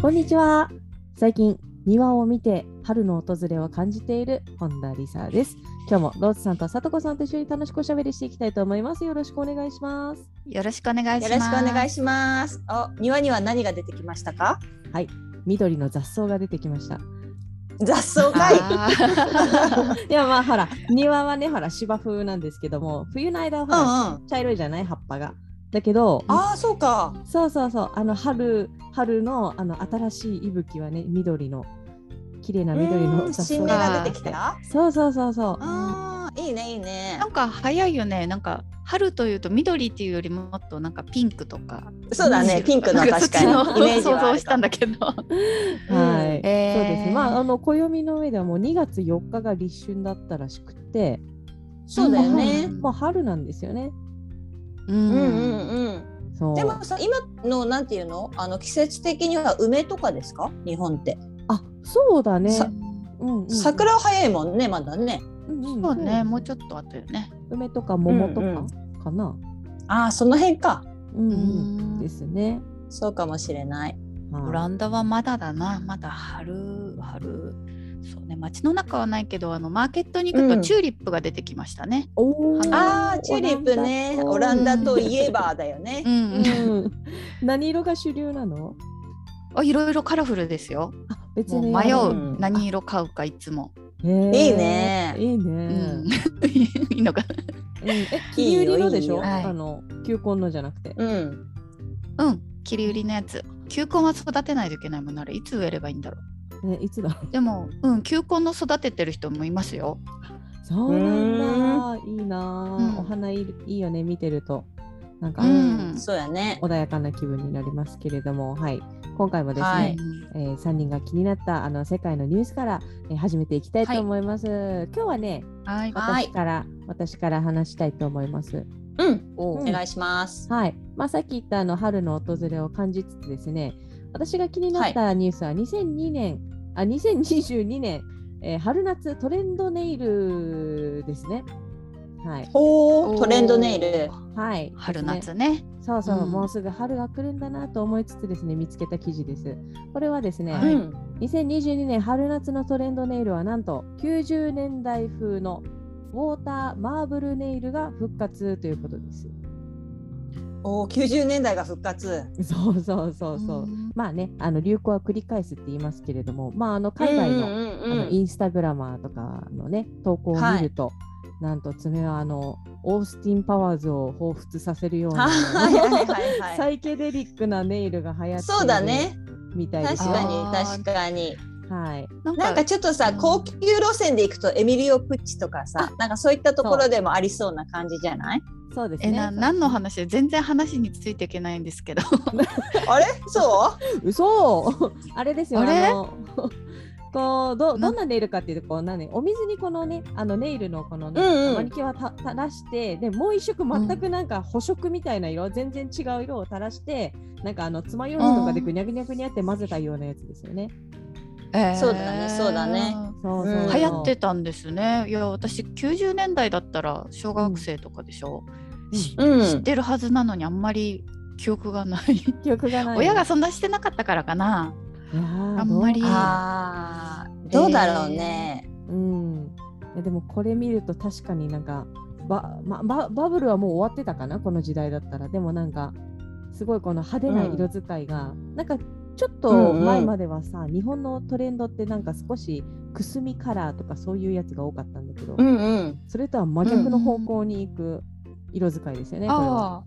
こんにちは。最近庭を見て春の訪れを感じている本田理沙です。今日もローズさんとさとこさんと一緒に楽しくおしゃべりしていきたいと思います。よろしくお願いします。よろしくお願いします。よろしくお願いします。お庭には何が出てきましたか？はい。緑の雑草が出てきました。雑草かい。いやまあほら庭はねほら芝生なんですけども冬の間はほら、うんうん。茶色いじゃない？葉っぱがだけどああそうか。そうそうそう。あの春春のあの新しい息吹はね緑の綺麗な緑のうん雑新芽が出てきた？そうそうそうそう。あーいいねいいね。なんか早いよね。なんか春というと緑っていうよりもっとなんかピンクとか。そうだねピンクの確かにそっちのイメージ想像したんだけど。はい、えーそうです。ねまああの暦の上ではもう2月4日が立春だったらしくて。そうだよね。もう春なんですよねううんんうんうん。そう。でもさ今のなんていうの？あの季節的には梅とかですか？日本って。あそうだね。さうんうん、桜は早いもんねまだね。うんうん。そうねもうちょっと後よね。梅とか桃とかうんかな、ああその辺か。うんううんん。ですね。そうかもしれない。はい。オランダはまだだな。まだ春春そうね街の中はないけどあのマーケットに行くうん。とチューリップが出てきましたね、おー。ああチューリップね。オランダといえばだよね。うん。うん。何色が主流なの？あいろいろカラフルですよ。あ別に。もう迷ううん何色買うかいつも、いいね。いいね。うん。いいのかうん。え切り売りのでしょ？いあの球根のじゃなくて。うん。うん。切り売りのやつ。球根は育てないといけないもんならいつ植えればいいんだろねいつだ？でもうん球根の育ててる人もいますよ。そうなんだ。いいな。あ、うん。お花いいいいよね見てると。なんか、うん。そうやね。穏やかな気分になりますけれども、はい。今回もですね、はい。えー、3人が気になったあの世界のニュースから、えー始めていきたいと思います。今日はね、はい。はい私から、私から話したいと思います。うん。おう。んお願いします。はい。まあ、さっき言ったあの春の訪れを感じつつですね、私が気になったニュースは2002年、あ2022年、えー春夏トレンドネイルですね。はい。ほうトレンドネイルはい。春ですね夏ねそうそう、うんもうすぐ春が来るんだなと思いつつですね、見つけた記事です。これはですね、はいうん2022年春夏のトレンドネイルはなんと90年代風のウォーターマーブルネイルが復活ということです。おー90年代が復活。そうそうそうそう。ん。まあね、あの流行は繰り返すって言いますけれども、まああの海外の,、うんうんうん。あのインスタグラマーとかのね投稿を見ると、なんと爪はあのオースティン・パワーズを彷彿させるような はいはいはいはい。サイケデリックなネイルが流行ってそうだね。るみたいです確かに確かにはい。なんなんかちょっとさ高級路線で行くとエミリオ・プッチとかさなんかそういったところでもありそうな感じじゃない？そうですね。えな何の話？で全然話についていけないんですけど。あれ？そう？嘘！あれですよ。あれ？あの こうどなどんなネイルかっていうとこう何？お水にこのねあのネイルのこのね、うんうん。マニキュアた垂らしてでもう一色全くなんか補色みたいな色、全然違う色を垂らしてなんかあの爪楊枝とかでぐにゃぐにゃぐにゃって混ぜたようなやつですよね。そうだねそうだね。そうそううん。流行ってたんですね。いや私90年代だったら小学生とかでしょ、しうん。知ってるはずなのにあんまり記憶がない。記憶がない。親がそんなしてなかったからかな。あんまり。どうだろうね、うん。いやでもこれ見ると確かになんかバ,、ま、ババブルはもう終わってたかなこの時代だったら。でもなんかすごいこの派手な色使いが、なんかちょっと前まではさ、日本のトレンドってなんか少しくすみカラーとかそういうやつが多かったんだけど、うんうん。それとは真逆の方向に行く色使いですよね、これは。あ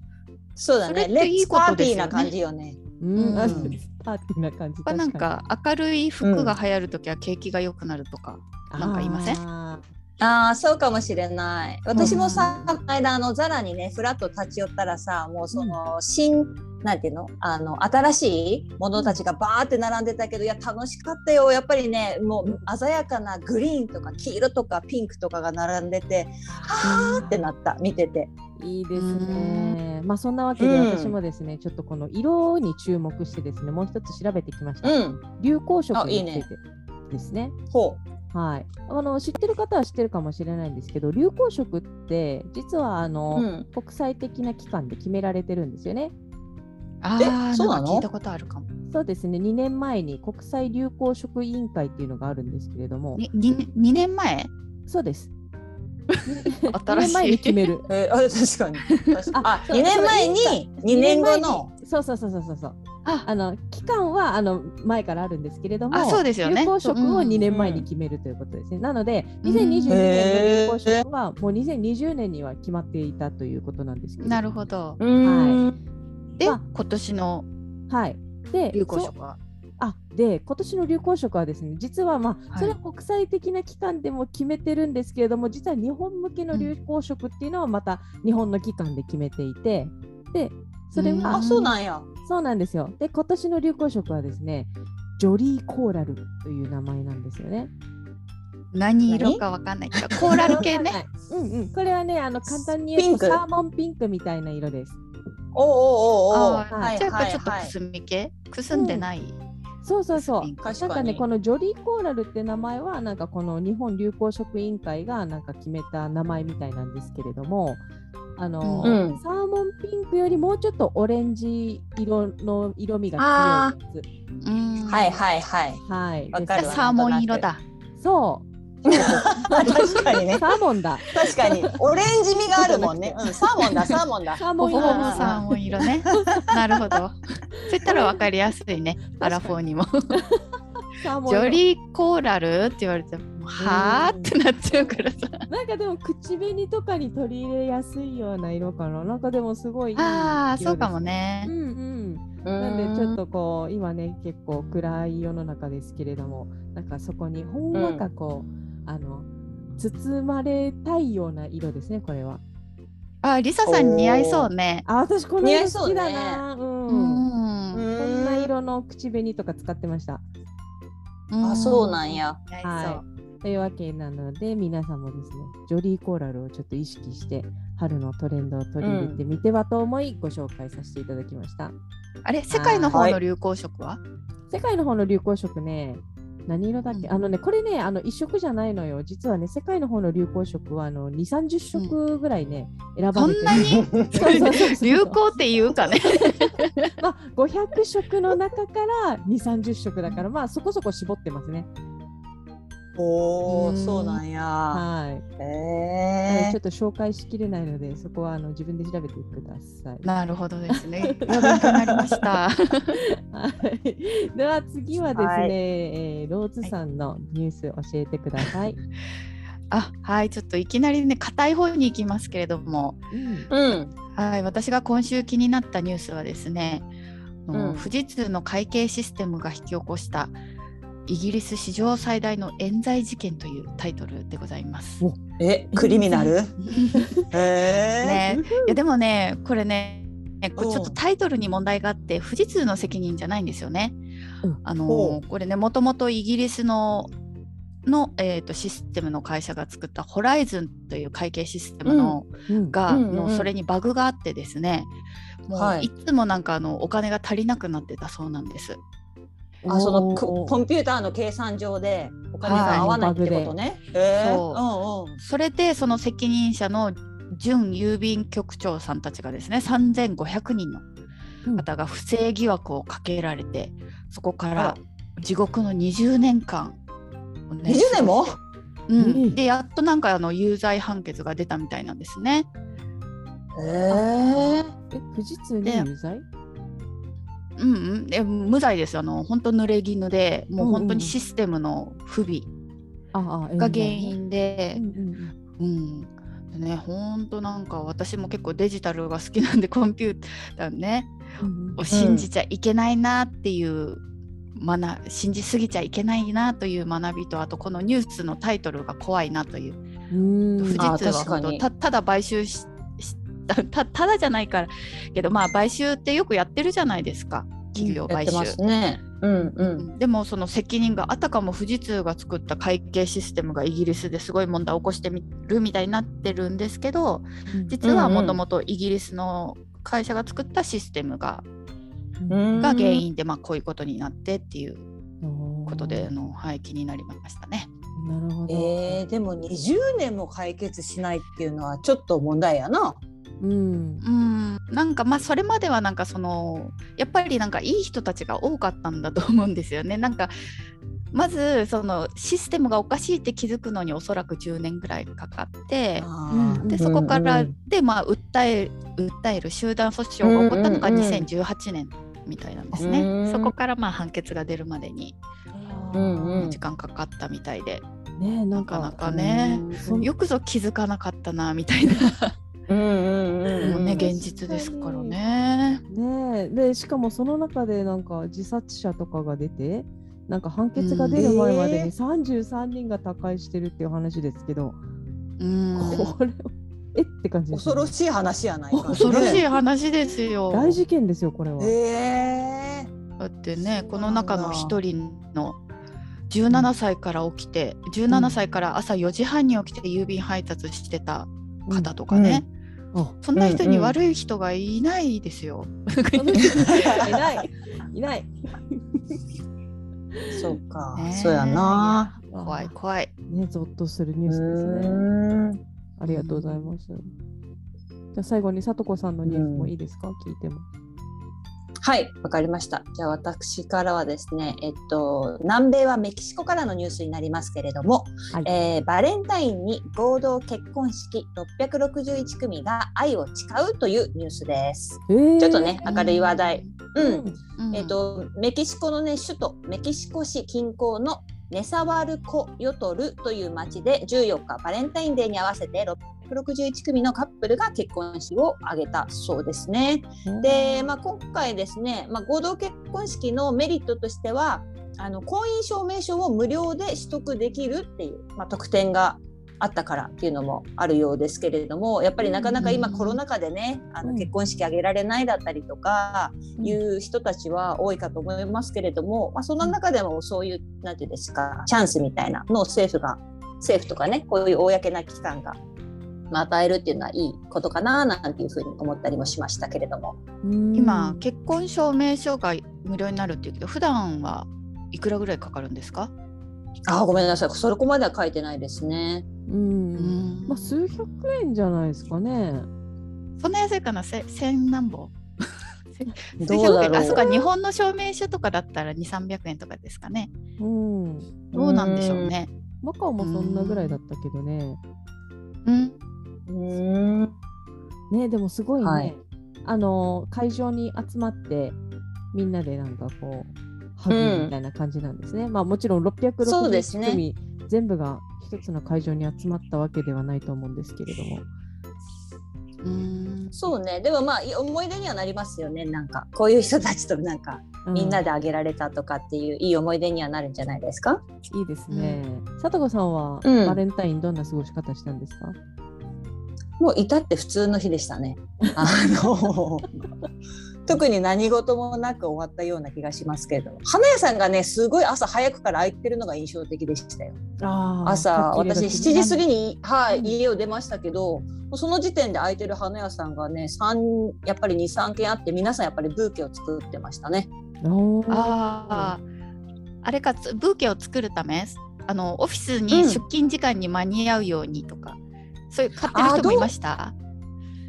そうだね。レッツパーティーな感じよね。うん、あうん。パーティーな感じあなんか明るい服が流行るときは景気が良くなるとか、なんか言いません？あああそうかもしれない。私もさ、この間あのザラにねフラッと立ち寄ったらさもうその新なんていうの？あの新しいものたちがバーって並んでたけどいや楽しかったよやっぱりねもう鮮やかなグリーンとか黄色とかピンクとかが並んでてはーってなった見てて。いいですね。まあそんなわけでうん私もですね、ちょっとこの色に注目してですね、もう一つ調べてきました。うん流行色あいいねについてですね。ほはい。あの知ってる方は知ってるかもしれないんですけど、流行色って実はあう。の、うん国際的な機関で決められてるんですよね。あそうなの？聞いたことあるかも。そうですね。2年前に国際流行色委員会っていうのがあるんですけれども、にに2年前？そうです。2 新しい年前に決める。えー、あ確かに。確かにあそう2年前に？2年後の？そうそうそうそうそうそう。ああの期間はあの前からあるんですけれども、あそうですよね流行色をうん2年前に決めるということですね。なので、うん2022年の流行色はもう2020年には決まっていたということなんですけど。なるほど。うーんで、まあ今年のはい。で、流行色は？あで今年の流行色はですね実はまあはいそれは国際的な機関でも決めてるんですけれども、実は日本向けの流行色っていうのはまた日本の機関で決めていてでそれうんはあそうなんや。そうなんですよで今年の流行色はですねジョリーコーラルという名前なんですよね。何色？かわかんないけど、コーラル系ね。はい。うんうん。これはね、あの簡単に言うとサーモンピンクみたいな色です。おうおうおーはいじゃあちょっとはいくすみ系、くすんでない？そうそうそう。なんかね、に。このジョリーコーラルって名前は、なんかこの日本流行色委員会がなんか決めた名前みたいなんですけれども、あの、うんサーモンピンクよりもうちょっとオレンジ色の色味が強いやつ。うんはいはいはい。はい。わかるわですサーモン色だ。そう。確かにね。サーモンだ。確かに。オレンジ味があるもんね。うん、サーモンだ、サーモンだ。サーモン色。サーモン色ね。なるほど。そういったらわかりやすいね。アラフォーにも。サーモン色ジョリーコーラルって言われても、はあってなっちゃうからさ。なんかでも口紅とかに取り入れやすいような色かな。なんかでもすごいいいああ、色そうかも。ねう。んうん。なんでちょっとこう今ね結構暗い世の中ですけれどもなんかそこにほんわかこう、あの包まれたいような色ですねこれは。あ、リサさん似合いそうね。あ私この似合いそうね色好きだな。うん。うこん。んな色の口紅とか使ってました。あ、そうなんや。は。い。というわけなので皆さんもですねジョリーコーラルをちょっと意識して春のトレンドを取り入れてみてはと思いご紹介させていただきました。あれ、世界の方はいの流行色は？世界の方の流行色ね、何色だっけ、うんあのね、これね、あの一色じゃないのよ。実はね、世界の方の流行色はあの2、30色ぐらいね、選ばれてる。そ流行っていうかね。まあ、500色の中から2、30色だから、まあそこそこ絞ってますね。おお、うんそうなんや。はい。へえちょっ。と紹介しきれないので、そこはあの自分で調べてください。なるほどですね。勉強になりました。はい、では次はですね、はいえーローズさんのニュース教えてください。あ、はい、ちょっといきなりね、硬い方に行きますけれども、うんうん。はい、私が今週気になったニュースはですね、あのうん富士通の会計システムが引き起こしたイギリス史上最大の冤罪事件というタイトルでございます。おえ、クリミナル？へえ。ね、いやでもねこれねこれちょっとうんタイトルに問題があって富士通の責任じゃないんですよね。うんあのほこれねもともとイギリスのの、えー、とシステムの会社が作ったホライズンという会計システムの、うんが、うんうんうんのそれにバグがあってですねもう、はいい、つもなんかあのお金が足りなくなってたそうなんです。あ、そのコンピューターの計算上でお金が合わないってことね。そう。うんうん。それでその責任者の準郵便局長さんたちがですね3500人のうん。方が不正疑惑をかけられてそこから地獄の20年間をね、20年も？うん。うん。でやっとなんかあの有罪判決が出たみたいなんですね。へえ。え、富士通に有罪？うんうん、で無罪です。あの本当濡れ衣でもう本当にシステムの不備ああ、が原因でう、んね本当なんか私も結構デジタルが好きなんでコンピューターねうんを信じちゃいけないなっていう学信じすぎちゃいけないなという学びとあとこのニュースのタイトルが怖いなという。うん。富士あ通はた ただ買収ししたただじゃないからけどまあ買収ってよくやってるじゃないですか企業買収。うんうん。でもその責任があたかも富士通が作った会計システムがイギリスですごい問題を起こしてみるみたいになってるんですけど実はもともとイギリスの会社が作ったシステムが,、うんが原因でまあこういうことになってっていうことで、あのはい、気になりましたね。なるほど。えー、でも20年も解決しないっていうのはちょっと問題やな。うん。うん。なんかまあそれまではなんかそのやっぱりなんかいい人たちが多かったんだと思うんですよね。なんかまずそのシステムがおかしいって気づくのにおそらく10年ぐらいかかってでそこから、でまあ訴え訴える集団訴訟が起こったのがうんうんうん2018年みたいなんですね。うん。そこからまあ判決が出るまでに時間かかったみたいで、ねなんかなかね。よくぞ気づかなかったなみたいな、うんうんうんうん。もうね現実ですからね。ねえ。でしかもその中でなんか自殺者とかが出てなんか判決が出る前までうんに33人が他界してるっていう話ですけど、うん。これはえ？って感じです恐ろしい話やないか。恐ろしいね話ですよ。大事件ですよこれは。え。だってねこの中の一人の17歳から起きて17歳から朝4時半に起きて郵便配達してた方とかね、あそんな人に悪い人がいないですよ。いないいない。ー、そうか、ねそうやな。怖い怖い。ねゾッとするニュースですうね。んありがとうございます。じゃあ最後にさとこさんのニュースもいいですか、聞いても。はい、わかりました。じゃあ私からはですね、えっと南米はメキシコからのニュースになりますけれども、はいえーバレンタインに合同結婚式661組が愛を誓うというニュースです。えーちょっとね明るい話題。うん、うん。えっとメキシコのね首都メキシコ市近郊のネサワルコヨトルという町で14日バレンタインデーに合わせて661組のカップルが結婚式を挙げたそうですね。で、まあ、今回ですね、まあ、合同結婚式のメリットとしてはあの婚姻証明書を無料で取得できるっていう、まあ、特典があったからっていうのもあるようですけれどもやっぱりなかなか今うんコロナ禍でねあうんの結婚式挙げられないだったりとかいう人たちは多いかと思いますけれども、まあ、その中でもそういうなんていうんですかチャンスみたいなのを政府が政府とかねこういう公な機関がまあ与えるっていうのはいいことかななんていうふうに思ったりもしましたけれども。うん今結婚証明書が無料になるっていうけど普段はいくらぐらいかかるんですか？あごめんなさいそこまでは書いてないですね。うんうんまあ、数百円じゃないですかね。そんな安いかなせ千何本？どうだろうあそうか日本の証明書とかだったら2、300円とかですかね。うん。どうなんでしょうね。マカオもそんなぐらいだったけどね。うん。うんねでもすごいね、はいあの会場に集まってみんなでなんかこうハグみたいな感じなんですね。まあもちろんそうです661ね組、全部が一つの会場に集まったわけではないと思うんですけれども。うん。そうね。でもまあい思い出にはなりますよね。なんかこういう人たちとなんかみんなで、であげられたとかっていういい思い出にはなるんじゃないですか？いいですね。さとこさんは、うん。バレンタインどんな過ごし方したんですか？もう至って普通の日でしたね。あの特に何事もなく終わったような気がしますけれど。も花屋さんがねすごい朝早くから開いてるのが印象的でしたよ。朝私時7時過ぎに、はいうん。家を出ましたけどその時点で開いてる花屋さんがね3やっぱり23軒あって皆さんやっぱりブーケを作ってましたね。ああ、あれかつブーケを作るためあのオフィスうん。に出勤時間に間に合うようにとか、そういう買ってる人もいました？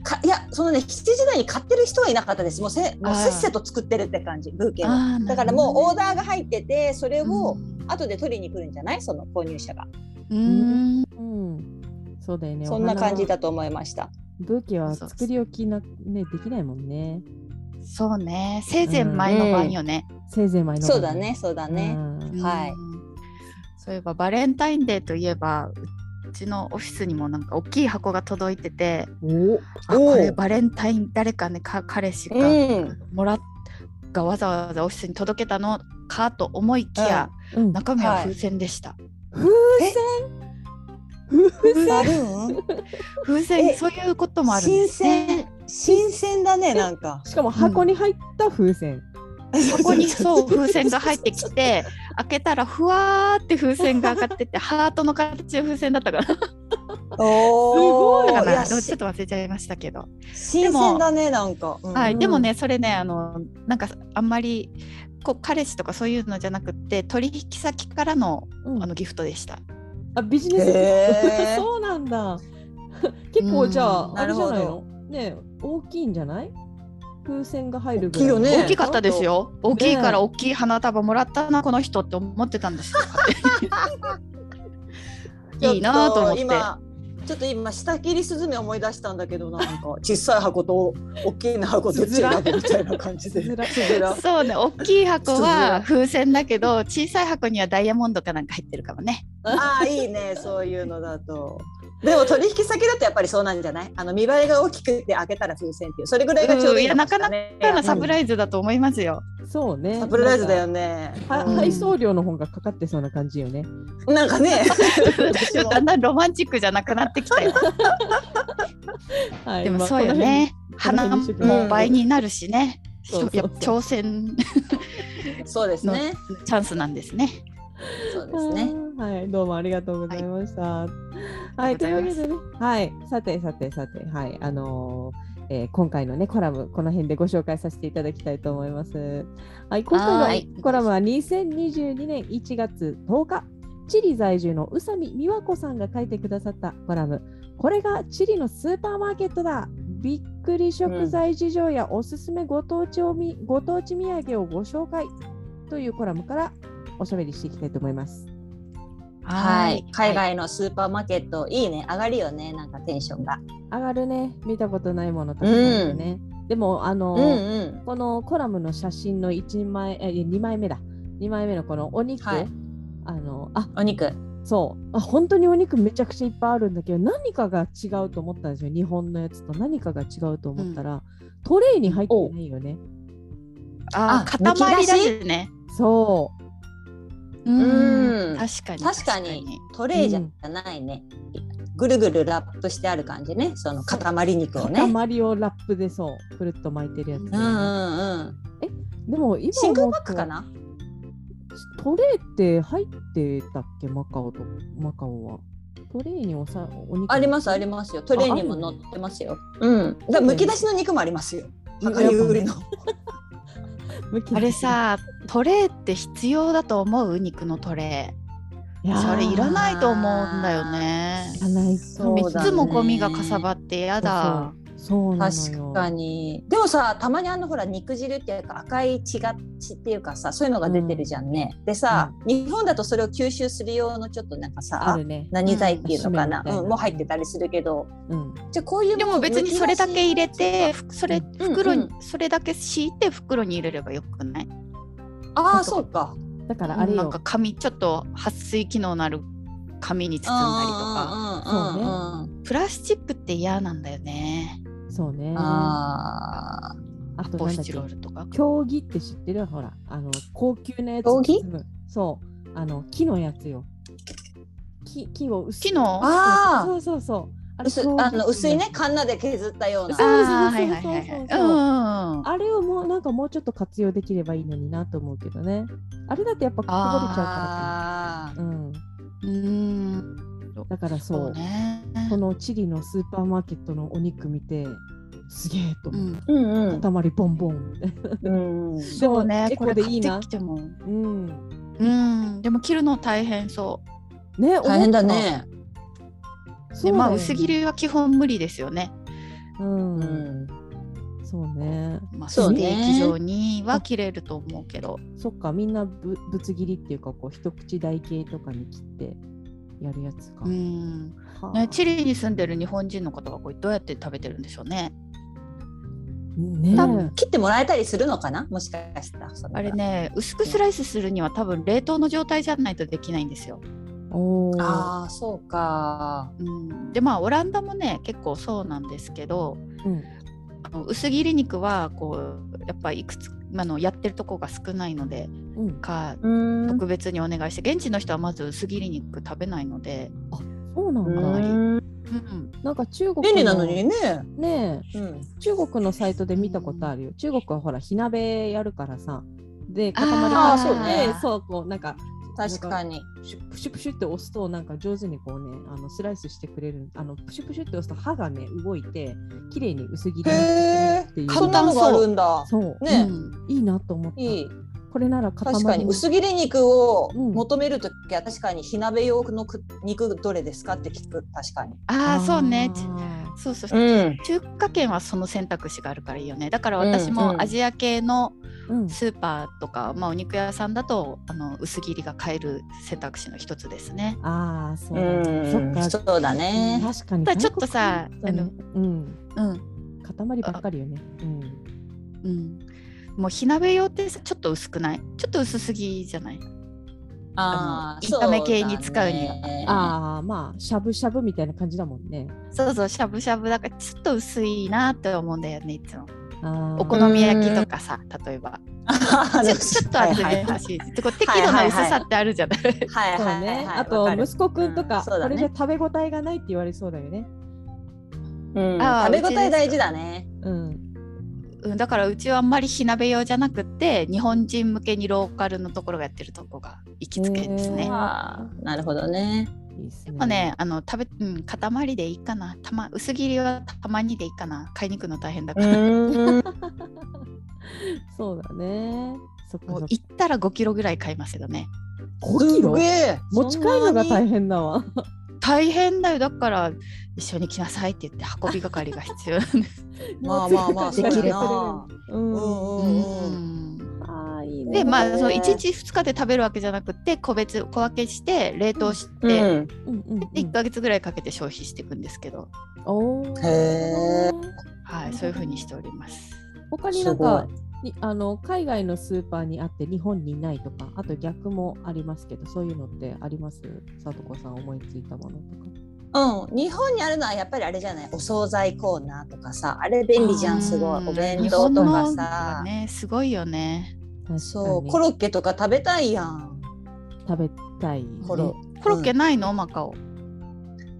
かいやそのね7時台に買ってる人はいなかったです。もうせもうせっせと作ってるって感じブーケを。あーだからもうオーなダーが入っててそれをど後で取りに来るんじゃない？その購入者が。うん。そうだよね。そんな感じだ。だと思いました。ブーケはそう作り置きな、ね、できないもんね。そうね。せいぜい前の晩よね、せいぜい前のそうだね、そうだね。うん。はい。うん。そういえばバレンタインデーといえばうちのオフィスにもなんか大きい箱が届いてておあこれバレンタイン誰かねか彼氏がうん。もらっがわざわざオフィスに届けたのかと思いきや、うん、中身は風船でした、風船？バルーン風船？え？そういうこともあるんですね。新鮮。新鮮だねなんか。しかも箱に入った風船。ここにそう 風船が入ってきて開けたらふわーって風船が上がっててハートの形の風船だったからおお。だからいやちょっと忘れちゃいましたけど、新鮮だねなんか。うんはい、うんでもねそれねあのなんかあんまりこう彼氏とかそういうのじゃなくって取引先からのうん。あのギフトでした。あビジネスへー。そうなんだ。結構じゃあ、うん。あれじゃないの？ね大きいんじゃない？風船が入るぐ大きいよね大きかったですよ。大きいから大きい花束もらったなこの人って思ってたんですよ。いいなと思ってちょっと今下切りスズメ思い出したんだけどなんか小さい箱と大きな箱どっち選ぶみたいな感じで。そうね大きい箱は風船だけど小さい箱にはダイヤモンドかなんか入ってるかもね。ああいいねそういうのだと。でも取引先だとやっぱりそうなんじゃない？あの見栄えが大きくて開けたら風船っていうそれぐらいがちょうどいいのかしらね。だからサプライイズだと思いますよ。そうね。サプライズだよね。うん配送料の方がかかってそうな感じよね。なんかね。私 もだんだんロマンチックじゃなくなってきたよ。はいでもそうよね。花も倍になるしね。そうそうそうやっぱ挑戦そうですね。チャンスなんですね。そうですね。はい、どうもありがとうございました。はい、というわけでね、はい、さてさてさて、はい、あのーえー今回のねコラムこの辺でご紹介させていただきたいと思います。はい、今はい回のコラムは2022年1月10日、チリ在住の宇佐美美和子さんが書いてくださったコラム。これがチリのスーパーマーケットだ。びっくり食材事情やおすすめご当地おみご当地土産をご紹介というコラムからおしゃべりしていきたいと思います。はい。海外のスーパーマーケットいいね。上がるよね。なんかテンションが。上がるね見たことないものたくさんでね、でもあの、うんうん。このコラムの写真の1枚え2枚目だ2枚目のこのお肉、はいあのあお肉。そうあ本当にお肉めちゃくちゃいっぱいあるんだけど何かが違うと思ったんですよ日本のやつと何かが違うと思ったら、トレイに入ってないよねあ塊だしね。そううん確かに。確かにトレイじゃないね。ぐるぐるラップしてある感じね。その塊肉をね。塊をラップでそうくるっと巻いてるやつ、うんうんうん。でも今シングル思うとパックかな？トレイって入ってたっけ？マカオとマカオはトレイにおさお肉ありますありますよ。トレイにも載ってますよ。うん。だむき出しの肉もありますよ。量り売りの。あれさ、トレーって必要だと思う？肉のトレいやー。ーそれいらないと思うんだよねい。らないそういだねつもゴミがかさばってやだ。そう確かに。でもさ、たまにあのほら肉汁っていうか赤い血が血っていうかさ、そういうのが出てるじゃんね。でさ、日本だとそれを吸収する用のちょっとなんかあさ、るね。何剤っていうのかな、うん。うん、もう入ってたりするけど、うん。じゃあこういうでも別にそれだけ入れて、ふそれうん袋に、うんそれだけ敷いて袋に入れればよくない？ああそうか。だからあれよ。なんか紙ちょっと撥水機能のある紙に包んだりとか。うんうんうんうん。うんプラスチックって嫌なんだよね。そうね。ああとポスチなんだっけ。競技って知ってる？ほら。あの高級なやつ競技？そう。あの木のやつよ。木木を薄く。木の？あー。そうそうそう。あー薄あの薄いね。カンナで削ったような。そうそうそうあーはいはいはいはい。そうそう。うんそううんうん。あれをもうなんかもうちょっと活用できればいいのになと思うけどね。あれだとやっぱこぼれちゃあうからうん。うーん。だからそう。そうね。このチリのスーパーマーケットのお肉見てすげえとう思う、ん。ーうんうん塊ボンボンみたいなうん そうね。エこれ買ってコでいいなきても。うんうん。でも切るの大変そう。ね大変だね。でまあ薄切りは基本無理ですよね。うん、うんそうねまあスそうねテーキ状には切れると思うけど。そっかみんなぶぶつ切りっていうかこう一口大系とかに切ってやるやつか、うん。はあ。ね、チリに住んでる日本人の方はこれどうやって食べてるんでしょうね。ね多分切ってもらえたりするのかな？もしかしたらあれね薄くスライスするには多分冷凍の状態じゃないとできないんですよ。おあそうか。うん、でまあオランダもね結構そうなんですけどうん。あの薄切り肉はこうやっぱいくつあのやってるとこが少ないのでうん。かうん。特別にお願いして現地の人はまず薄切り肉食べないので。そうなんだ、うん。うん。なんか中国便利なのにね。ねえ。うん。中国のサイトで見たことあるよ。中国はほら火鍋やるからさ。で塊あそうね。そうこうなんか確かに。プシュプシュプシュって押すとなんか上手にこうねあのスライスしてくれるあのプシュプシュって押すと歯がね動いて綺麗に薄切りにしてくれるっていう。そんなのがあるんだ。そう。ね。うん。いいなと思った。いい。これなら塊確かに。薄切り肉をうん。求めるときは確かに火鍋用のく肉どれですかって聞く。確かに。ああそうね。あそうそう。うん。中華圏はその選択肢があるからいいよね。だから私もアジア系のーうん。スーパーとか、まあ、お肉屋さんだとあの薄切りが買える選択肢の一つですね。あーそううだね。そっん。か。そうだね。確かに。ただちょっとさ外国だねうん。うん。塊ばっかりよね。うん。うん、もう火鍋用ってさちょっと薄くない？ちょっと薄すぎじゃない？ああ、炒め系に使うにはねああまあしゃぶしゃぶみたいな感じだもんねそうそうしゃぶしゃぶだからちょっと薄いなって思うんだよねいつもお好み焼きとかさ例えば。ちょちょっと厚め欲しいってこう適度な薄さってあるじゃない。はいはいはいねはい。あと息子くんとか、うんね。これで食べ応えがないって言われそうだよね。うん。あー食べ応え大事だね。うん。うん、だからうちはあんまり火鍋用じゃなくって日本人向けにローカルのところがやってるとこが行きつけですね。なるほどね。いいっすねでもね、あの食べ、うん、塊でいいかな。たま、薄切りはたまにでいいかな。買いに行くの大変だうから。そうだねそっかそっかもう行ったら5キロぐらい買いますけどね。5キロ？持ち帰るのが大変。変だわ大変だよ。だから一緒に来なさいって言って運び係が必要なんです。まあまあまあ、できればば。うんうんうんうん。いいね。で、まあ、その1日2日で食べるわけじゃなくて、個別、小分けして、冷凍しうて、ん。うんうん。で1ヶ月ぐらいかけて消費していくんですけど、おー。へー。はい、そういう風にしております。他になんかにあの海外のスーパーにあって日本にないとかあと逆もありますけどそういうのってあります？さとこさん思いついたものとか。うん、日本にあるのはやっぱりあれじゃない？お惣菜コーナーとかさあれ便利じゃんすごい。お弁当とかさ、ね、すごいよね。そうに。コロッケとか食べたいやん。食べたい、ね、コロコロッケないの、マカオ。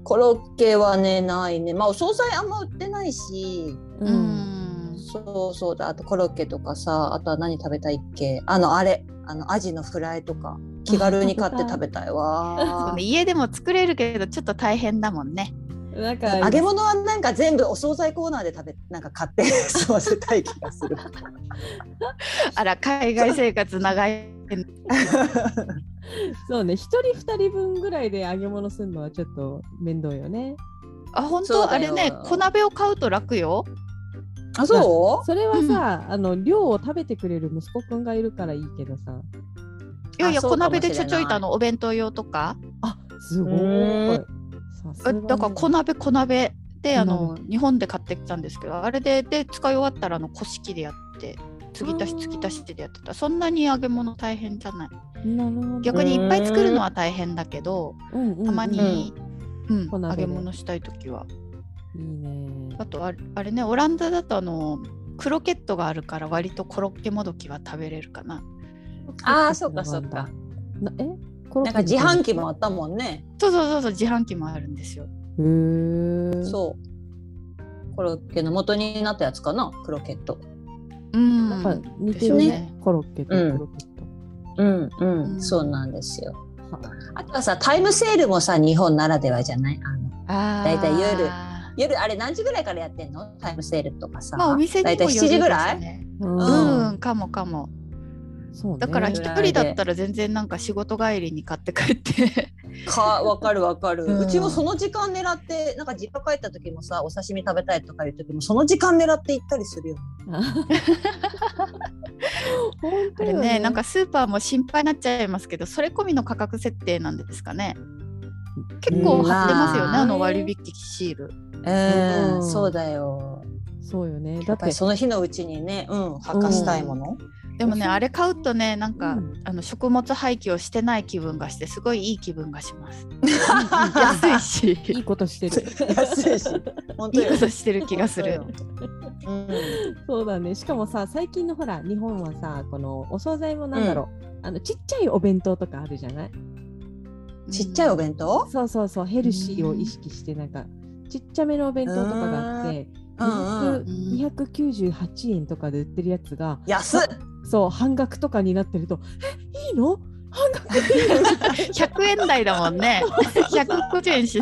コロッケはねないね。まあお惣菜あんま売ってないし。う、うん。ん。そうそう。だあとコロッケとかさあとは何食べたいっけ？あのあれ。あのアジのフライとか。気軽に買って食べたい。わ ね、家でも作れるけどちょっと大変だもんね。なんか揚げ物はなんか全部お惣菜コーナーで食べなんか買って 済ませたい気がする。あら海外生活長い。そうね一人二人分ぐらいで揚げ物するのはちょっと面倒よね。あ本当？あれね小鍋を買うと楽よ。あそう？それはさ、あの量を食べてくれる息子くんがいるからいいけどさ。いやいや小鍋でちょちょいとあのお弁当用とか。あすごういだから小鍋小鍋であ小の日本で買ってきたんですけどあれでで使い終わったらあの古式でやって継ぎ足し継ぎ足しでやってた。そんなに揚げ物大変じゃない。なるほど。逆にいっぱい作るのは大変だけどうんうんうん。たまに、うん。小鍋で。揚げ物したい時は。いいね。あとあれあれねオランダだとあのクロケットがあるから割とコロッケもどきは食べれるかな。あーそうかそうか。なえ？なんか自販機もあったもんね。そうそうそうそう自販機もあるんですよ。へー。そう。コロッケの元になったやつかなクロケット。うん。なんか似てるでしょうね。コロッケとクロケット、うんうん、うん。そうなんですよ。はあとはさタイムセールもさ日本ならではじゃない？あのだいたい夜。夜あれ何時ぐらいからやってんの？タイムセールとかさ、まあお店にもだいたい7時ぐらい、ねううんん、かもかもね。だから一人だったら全然なんか仕事帰りに買って帰って。かわかるわかる、ううんちもその時間狙ってなんか実家帰った時もさお刺身食べたいとかいう時もその時間狙って行ったりするよ。本あれ当よね。なんかスーパーも心配になっちゃいますけどそれ込みの価格設定なんですかね。結構貼ってますよね、まああの割引シール。うん、うん。そうだよ。そうよね。だやってりその日のうちにねうん履かしたいもの、でもねあれ買うとねなんか、うん。あの食物廃棄をしてない気分がしてすごいいい気分がします。安いし。いいことしてる。安いし。本当よ。いいことしてる気がする。うん。そうだね。しかもさ最近のほら日本はさこのお惣菜もなんだろう、あのちっちゃいお弁当とかあるじゃない？ちっちゃいお弁当？そうそうそう。ヘルシーを意識してなんかちっちゃめのお弁当とかがあって、うんうん200 298円とかで売ってるやつが安っ そう半額とかになってるとえいいの？半額 100円台だもんね。150円し。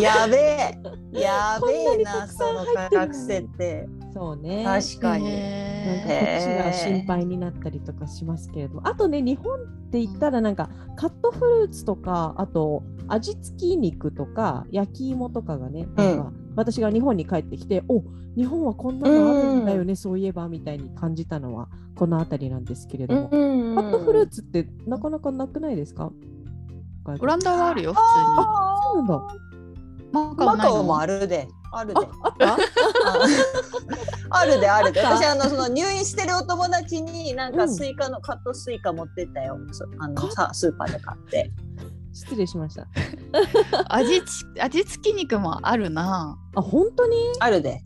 やべえ。やべえなこんなにたくそさんの入ってるのに。価格設定そうね。確かに。なんかこへっちが心配になったりとかしますけれども。あとね日本って言ったらなんかカットフルーツとかあと味付き肉とか焼き芋とかがねなんか私が日本に帰ってきて、お日本はこんなのあるんだよね、そういえばみたいに感じたのはこの辺りなんですけれども、カットフルーツってなかなかなくないですか？オランダはあるよ、普あそうなんだ。通に。マカオマカオもあるで。あるで。ああるで あるで。私あのその入院してるお友達になんうん。かスイカの、カットスイカ持ってったよ。そあのカさスーパーで買って。失礼しました。味ち味付き肉もあるな。あ本当に？あるで。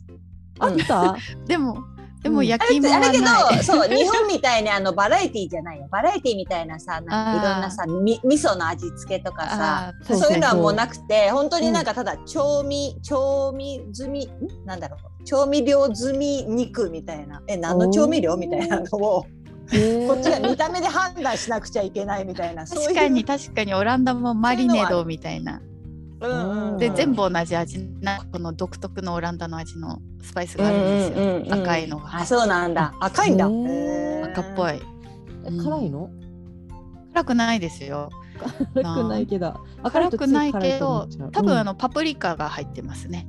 あった、でも、でもうん。焼き芋はあれけない。どそう日本みたいにあのバラエティーじゃないよ。バラエティーみたいなさなんかいろんなさみ味噌の味付けとかさそうそういうのはもうなくて本当にうんなんかただ調味調味済みん？なんだろう。調味料済み肉みたいな。え何の調味料みたいなのをこっちが見た目で判断しなくちゃいけないみたいなそういう。確かに確かにオランダもマリネドみたいな。うんうんうん。でうん全部同じ味なこの独特のオランダの味のスパイスがあるんですよ。うんうんうんうん。赤いのが。あそうなんだ。赤いんだ。赤っぽい。え辛いの？辛くないですよ。辛くないけど。辛くないけど多分あののパプリカが入ってますね。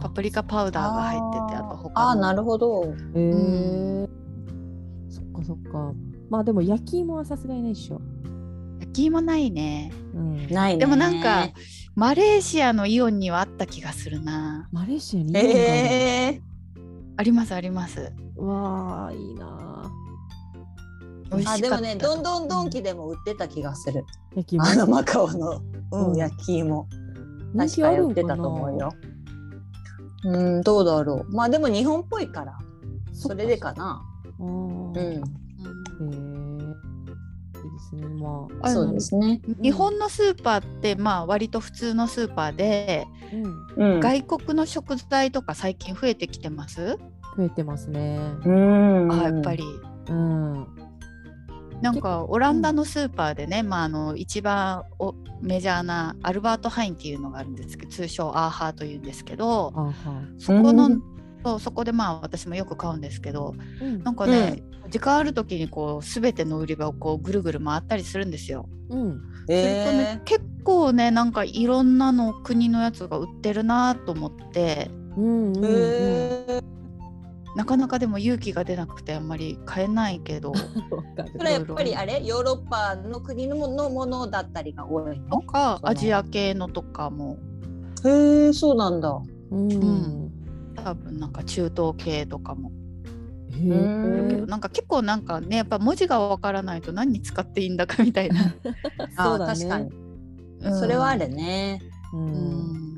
パプリカパウダーが入っててあと他もあー。なるほど。へえそっかそっか。まあでも焼き芋はさすがにないっしょ、焼き芋ないね。うん、ないね。でもなんかマレーシアのイオンにはあった気がするな。マレーシアにいいのかな、えありますあります。わあいいなー、あで美味しかった。もねどんどんドンキでも売ってた気がする。焼き芋あのマカオの、うんうん。焼き芋。人確かに売ってたと思うよ。うんどうだろう。まあでも日本っぽいからそれでかな。あーうん。へえいいですね。まあそうですね。日本のスーパーってまあ割と普通のスーパーで、うん。うん外国の食材とか最近増えてきてます、増えてますね。うん。あやっぱり。うん。なんかオランダのスーパーでね、まあ、あの一番おメジャーなアルバート・ハインっていうのがあるんですけど通称アーハーというんですけどそこの、うんそうそこでまあ私もよく買うんですけどうん。なんかね、時間ある時にこう全ての売り場をこうぐるぐる回ったりするんですよ。うん。するとね、結構ねなんかいろんなの国のやつが売ってるなと思ってうんうんうん。へー。なかなかでも勇気が出なくてあんまり買えないけど それはやっぱりあれ？ヨーロッパの国のものだったりが多いとの。かアジア系のとかも。へえそうなんだ。うん。ん多分なんか中東系とかも。なんか結構なんかねやっぱ文字がわからないと何に使っていいんだかみたいな、あ そうだね。確かに。うん。それはあるね。ううん。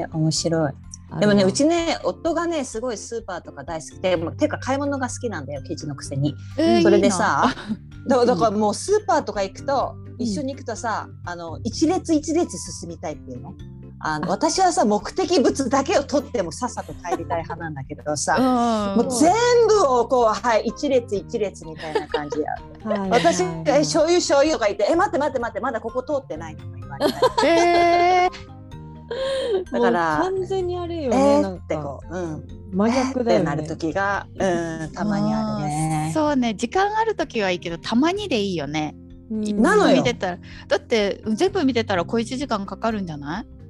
え面白い。でもねうちね夫がねすごいスーパーとか大好きでもうていうか買い物が好きなんだよケチのくせに。えーそれでいいな。さ だだからもうスーパーとか行くと一緒に行くとさ、あの一列一列進みたいっていうの？あの私はさ目的物だけを取ってもさっさと帰りたい派なんだけどさ、うん。もう全部をこうはい一列一列みたいな感じではい。私はいはいが「え醤油醤油」とか言って「え待って待って待ってまだここ通ってない」とか言われたりえだから完全にあれよえね、なんーってかこう、うん、真逆だよね。ってなる時が、うん、たまにあるね。そうね。時間ある時はいいけどたまにでいいよね。うん。なのよ。見てたら。だって全部見てたら小1時間かかるんじゃない？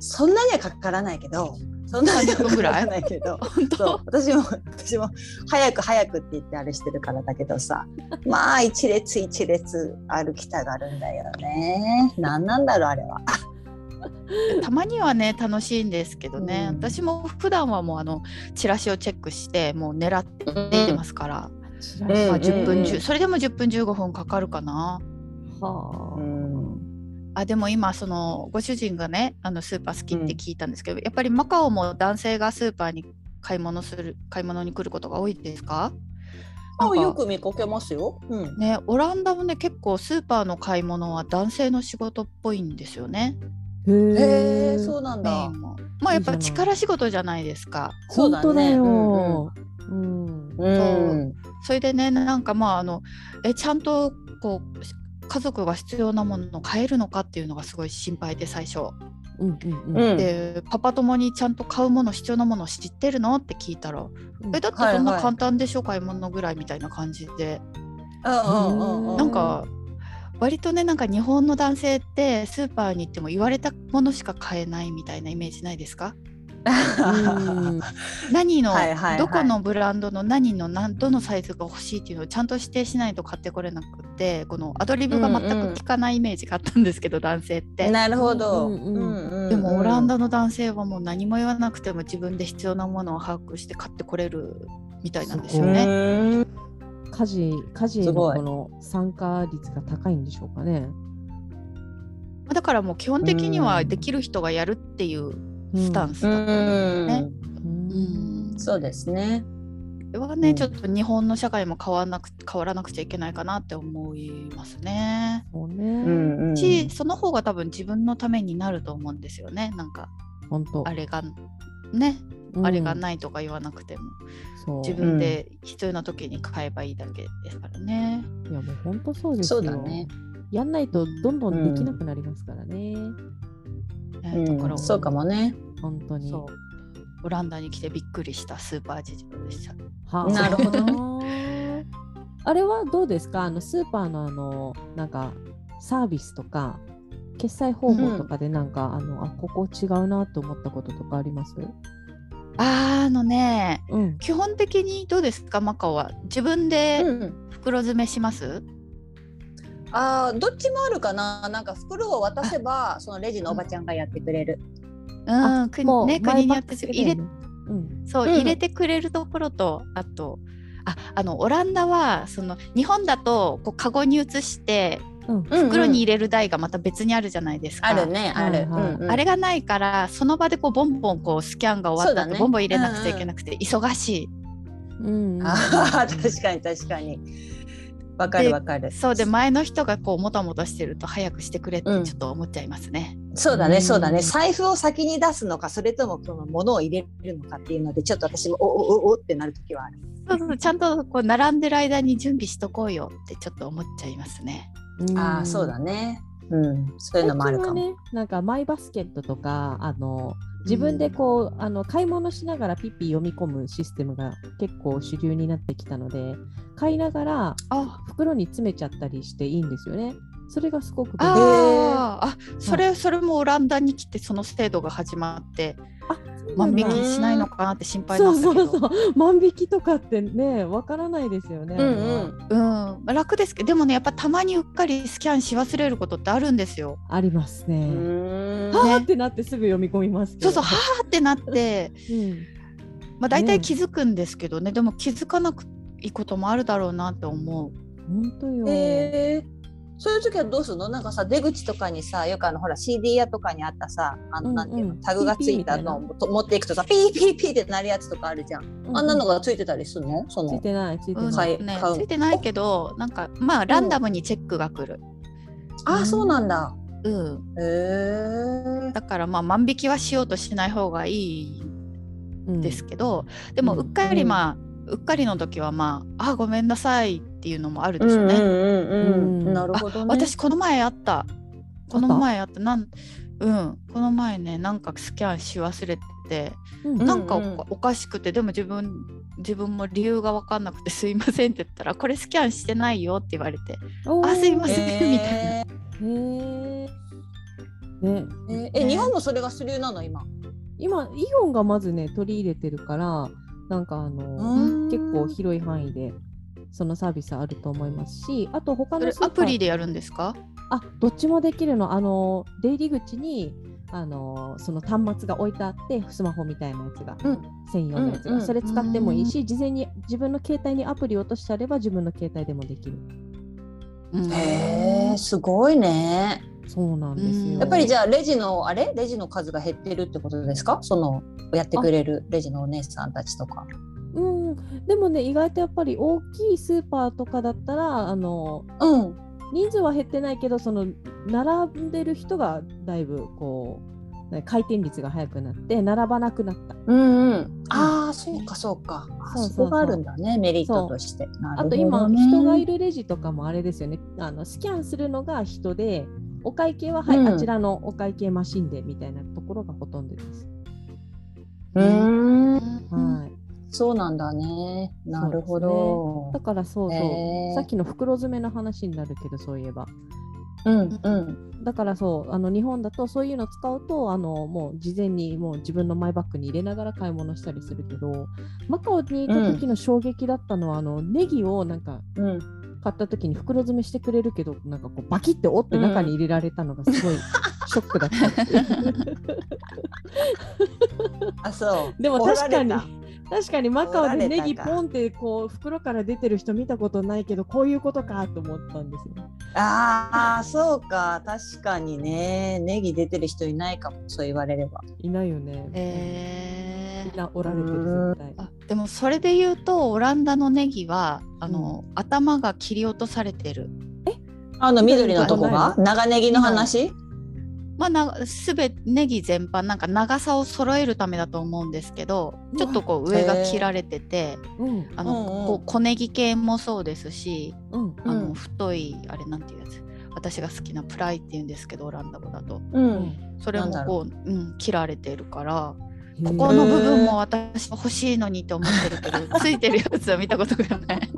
そんなにはかからないけど、そんなにはかからないけど、本そう当私も私も早く早くって言ってあれしてるからだけどさ、まあ一列一列歩きたがるんだよね。なんなんだろうあれは。たまにはね楽しいんですけどね、うん。私も普段はもうあのチラシをチェックしてもう狙ってますから、うん。まあ、シ10分、うん。10それでも10分15分かかるかな。はあうん、あでも今そのご主人がねあのスーパー好きって聞いたんですけど、やっぱりマカオも男性がスーパーに買い物する買い物に来ることが多いですか？なんかよく見かけますよ。うん。ねオランダもね結構スーパーの買い物は男性の仕事っぽいんですよね。へへええ。そうなんだ。まあやっぱ力仕事じゃないですか。そうだね本当だよ。うん。うんそれでねなんかまああのえちゃんとこう家族が必要なものを買えるのかっていうのがすごい心配で最初。うんうんうん。うん。でパパ友にちゃんと買うもの必要なもの知ってるのって聞いたら「うん。えだってそんな簡単でしょ、買い物ぐらい」みたいな感じで。うんなんか割とねなんか日本の男性ってスーパーに行っても言われたものしか買えないみたいなイメージないですか？うん何の、はいはいはいどこのブランドの何の何どのサイズが欲しいっていうのをちゃんと指定しないと買ってこれなくてこのアドリブが全く効かないイメージがあったんですけど、男性って。なるほど。うんうんうんうんでもオランダの男性はもう何も言わなくても自分で必要なものを把握して買ってこれるみたいなんですようね。ん家事家事へのこの参加率が高いんでしょうかね。だからもう基本的にはできる人がやるっていうスタンスうだったんですね。んうんそうですね。それはね、うんちょっと日本の社会も変わらなく変わらなくちゃいけないかなって思いますね。そうね。うんうんし、その方が多分自分のためになると思うんですよね。なんか本当。あれがね、うんあれがないとか言わなくてもそう。自分で必要な時に買えばいいだけですからね。いやもう本当そうですよ。そうだね。やんないとどんどんできなくなりますからね。ねうだからんそうかもね。本当に。そうオランダに来てびっくりしたスーパー事情でした。はあなるほどね。あれはどうですか？あのスーパーのあのなんかサービスとか決済方法とかでなんか、あのあここ違うなと思ったこととかあります？あのねうん。基本的にどうですか？マカオは自分でうん袋詰めします、ああどっちもあるかな。なんか袋を渡せばそのレジのおばちゃんがやってくれる。うん、国もうね国によって入れうん。そう、うん入れてくれるところとあとああのオランダはその日本だとこうカゴに移してうん。袋に入れれる台がまた別にあるじゃないですか。あるねある。うんうんあれがないからその場でこうボンボンこうスキャンが終わった後、そうだねボンボン入れなくちゃいけなくて忙しい。うん。ああ確かに確かに。わかるわかる。そうで前の人がこうもたもたしてると早くしてくれってうんちょっと思っちゃいますね。そうだうんねそうだね。財布を先に出すのかそれともその物を入れるのかっていうのでちょっと私もおおおおってなる時はある。そうそうちゃんとこう並んでる間に準備しとこうよってちょっと思っちゃいますね。うんああそうだね。うんそういうのもあるかも。ね、なんかマイバスケットとかあの自分でこう、あの買い物しながらピッピ読み込むシステムが結構主流になってきたので買いながらあ。袋に詰めちゃったりしていいんですよね。それがすごく便利。あー。あそれそれもオランダに来てその制度が始まってあ万引うんきしないのかなって心配そなんだけど。うそうそう万引きとかってねわからないですよね。うんうん。うん、まあ楽ですけどでもねやっぱたまにうっかりスキャンし忘れることってあるんですよ。ありますうね。はーってなってすぐ読み込みます。そうそうはーってなって、うんまあ、大ね体気づくんですけどねでも気づかなくいいこともあるだろうなって思う。本当よ。えーそういう時はどうするの？なんかさ出口とかにさよくあのほら CD 屋とかにあったさあの、うんうん。なんていうの？タグがついたの。を持っていくとさピーピーピーってなるやつとかあるじゃん、うんあんなのがついてたりするの？そのついてないついてうんない。ね、ついてないけどなんかまあランダムにチェックが来る。あそうなんだ。うん、へえだからまあ万引きはしようとしない方がいいんですけど、でもうん。うっかりまあ、うっかりの時はまああごめんなさいっていうのもあるでしょうね。うんうんうんううん。んなるほどね。私この前あった。この前あった。なんうん。この前ねなんかスキャンし忘れてうんうん。なんかお,、おかしくてでも自分自分も理由が分かんなくて「すいません」って言ったら「これスキャンしてないよ」って言われておー。あすいませんへみたいな。へえ。ね、えーえ日本もそれが主流なの今？今イオンがまずね取り入れてるからなんかあのうん。結構広い範囲でそのサービスあると思いますしあと他のアプリでやるんですか？あどっちもできるの。あの出入り口にあのその端末が置いてあってスマホみたいなやつが、うん。専用のやつが、うんうん。それ使ってもいいし事前に自分の携帯にアプリ落としてあれば自分の携帯でもできる。うん。へえすごいねそうなんですうんよ。やっぱりじゃあレジのあれ？レジの数が減ってるってことですか？そのやってくれるレジのお姉さんたちとか。うん、でもね意外とやっぱり大きいスーパーとかだったらあのうん。人数は減ってないけどその並んでる人がだいぶこうね回転率が速くなって並ばなくなった。うんうん。ああ、そうかそうか。あそこがあるんだね、メリットとして。あと今、人がいるレジとかもあれですよね。あのスキャンするのが人でお会計は、はいうんあちらのお会計マシンでみたいなところがほとんどです。うーん。はい、そうなんだね。なるほどだ。からそうそう、へーさっきの袋詰めの話になるけどそういえばうんうん。だからそうあの日本だとそういうの使うとあのもう事前にもう自分のマイバッグに入れながら買い物したりするけどマカオにいた時の衝撃だったのは、あのネギをなんかうん。買った時に袋詰めしてくれるけどなんかこうバキって折って中に入れられたのがすごいショックだった あ、そう。でも確かに確かにマカオでネギポンってこう袋から出てる人見たことないけどこういうことかと思ったんですよ。たああ、そうか。確かにね。ネギ出てる人いないかも。そう言われれば。いないよね。えーみんな折られてる絶対。あでもそれで言うとオランダのネギはあの、頭が切り落とされてる。あの緑のとこが？な長ネギの話、まあ、なすべネギ全般なんか長さを揃えるためだと思うんですけどちょっとこう上が切られててうん。あの、こう小ネギ系もそうですしうんあの、うん太いあれなんていうやつ私が好きなプライっていうんですけどオランダ語だと。うん。それもこう、う。ん、切られてるからここの部分も私欲しいのにって思ってるけど ついてるやつは見たことがない。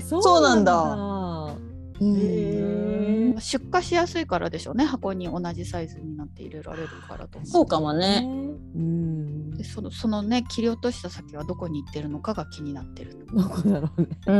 そ そうなんだだ。うんへ出荷しやすいからでしょうね箱に同じサイズになって入れられるからとそうかもね。うん。でそのそのね切り落とした先はどこに行ってるのかが気になってるどこだろうね。う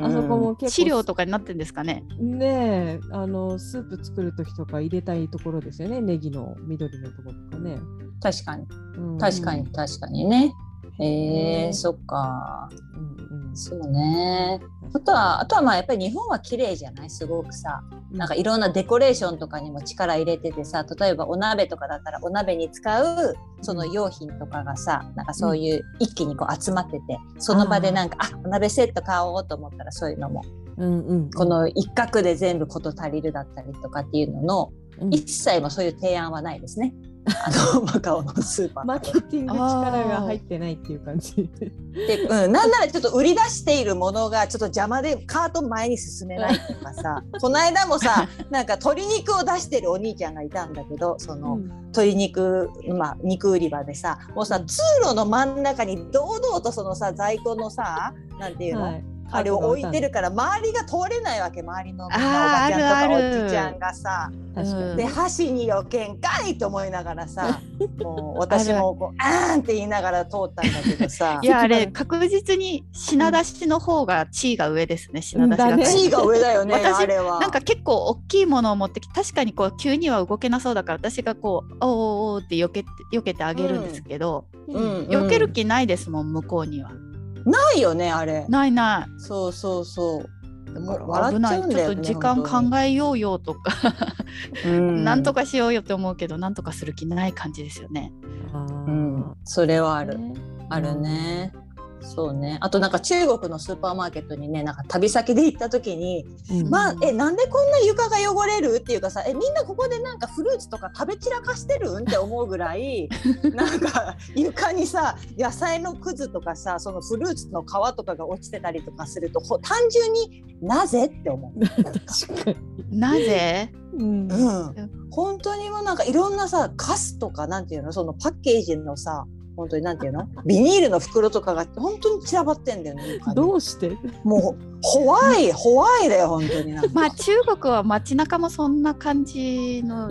ん。あそこも結構飼料とかになってるんですかねねえあのスープ作る時とか入れたいところですよねネギの緑のところとかね。確かに。うん確かに、確かにね。えー、うん。そっか。うんうん。そうね。あとは、あとはまあやっぱり日本は綺麗じゃない？すごくさ。なんかいろんなデコレーションとかにも力入れててさ、例えばお鍋とかだったらお鍋に使うその用品とかがさ、なんかそういう一気にこう集まってて、その場でなんか、あお鍋セット買おうと思ったらそういうのも、うんうん、この一角で全部事足りるだったりとかっていうのの、うん。一切もそういう提案はないですね。あのマカオのスーパー。マーケティング力が入ってないっていう感じ。で、うん、なんならちょっと売り出しているものがちょっと邪魔でカート前に進めないとかさ。この間もさなんか鶏肉を出してるお兄ちゃんがいたんだけどその、鶏肉、まあ、肉売り場でさもうさ通路の真ん中に堂々とそのさ在庫のさなんていうの、はい、あれを置いてるから周りが通れないわけ周りのおばちゃんとかおじちゃんがさ。で箸によけんかいと思いながらさ もう私もこうあーんって言いながら通ったんだけどさ。いやあれ 確実に品出しの方が地位が上ですね品出しが。だね。地位が上だよね 私あれは。なんか結構大きいものを持ってきて確かにこう急には動けなそうだから私がこう「おーおーおー」って避けて避けてあげるんですけど、うん。避ける気ないですもん向こうには。ないよねあれ。ないない。そうそうそう。危ない、笑っちゃうんだよねちょっと時間考えようよとか、うんなんとかしようよって思うけどなんとかする気ない感じですよね。うん、それはある。ねあるね。そうね。あとなんか中国のスーパーマーケットにね、なんか旅先で行った時に、うん。まあ、え、なんでこんな床が汚れるっていうかさ、え、みんなここでなんかフルーツとか食べ散らかしてるんって思うぐらい、なんか床にさ、野菜のくずとかさ、そのフルーツの皮とかが落ちてたりとかすると、ほ単純になぜって思う。なぜ？うん。うん、本当にもうなんかいろんなさカスとかなんていうの？そのパッケージのさ本当になんていうの？ビニールの袋とかが本当に散らばってんだよね。どうして？もうホワイ ホワイだよ本当にまあ中国は街中もそんな感じの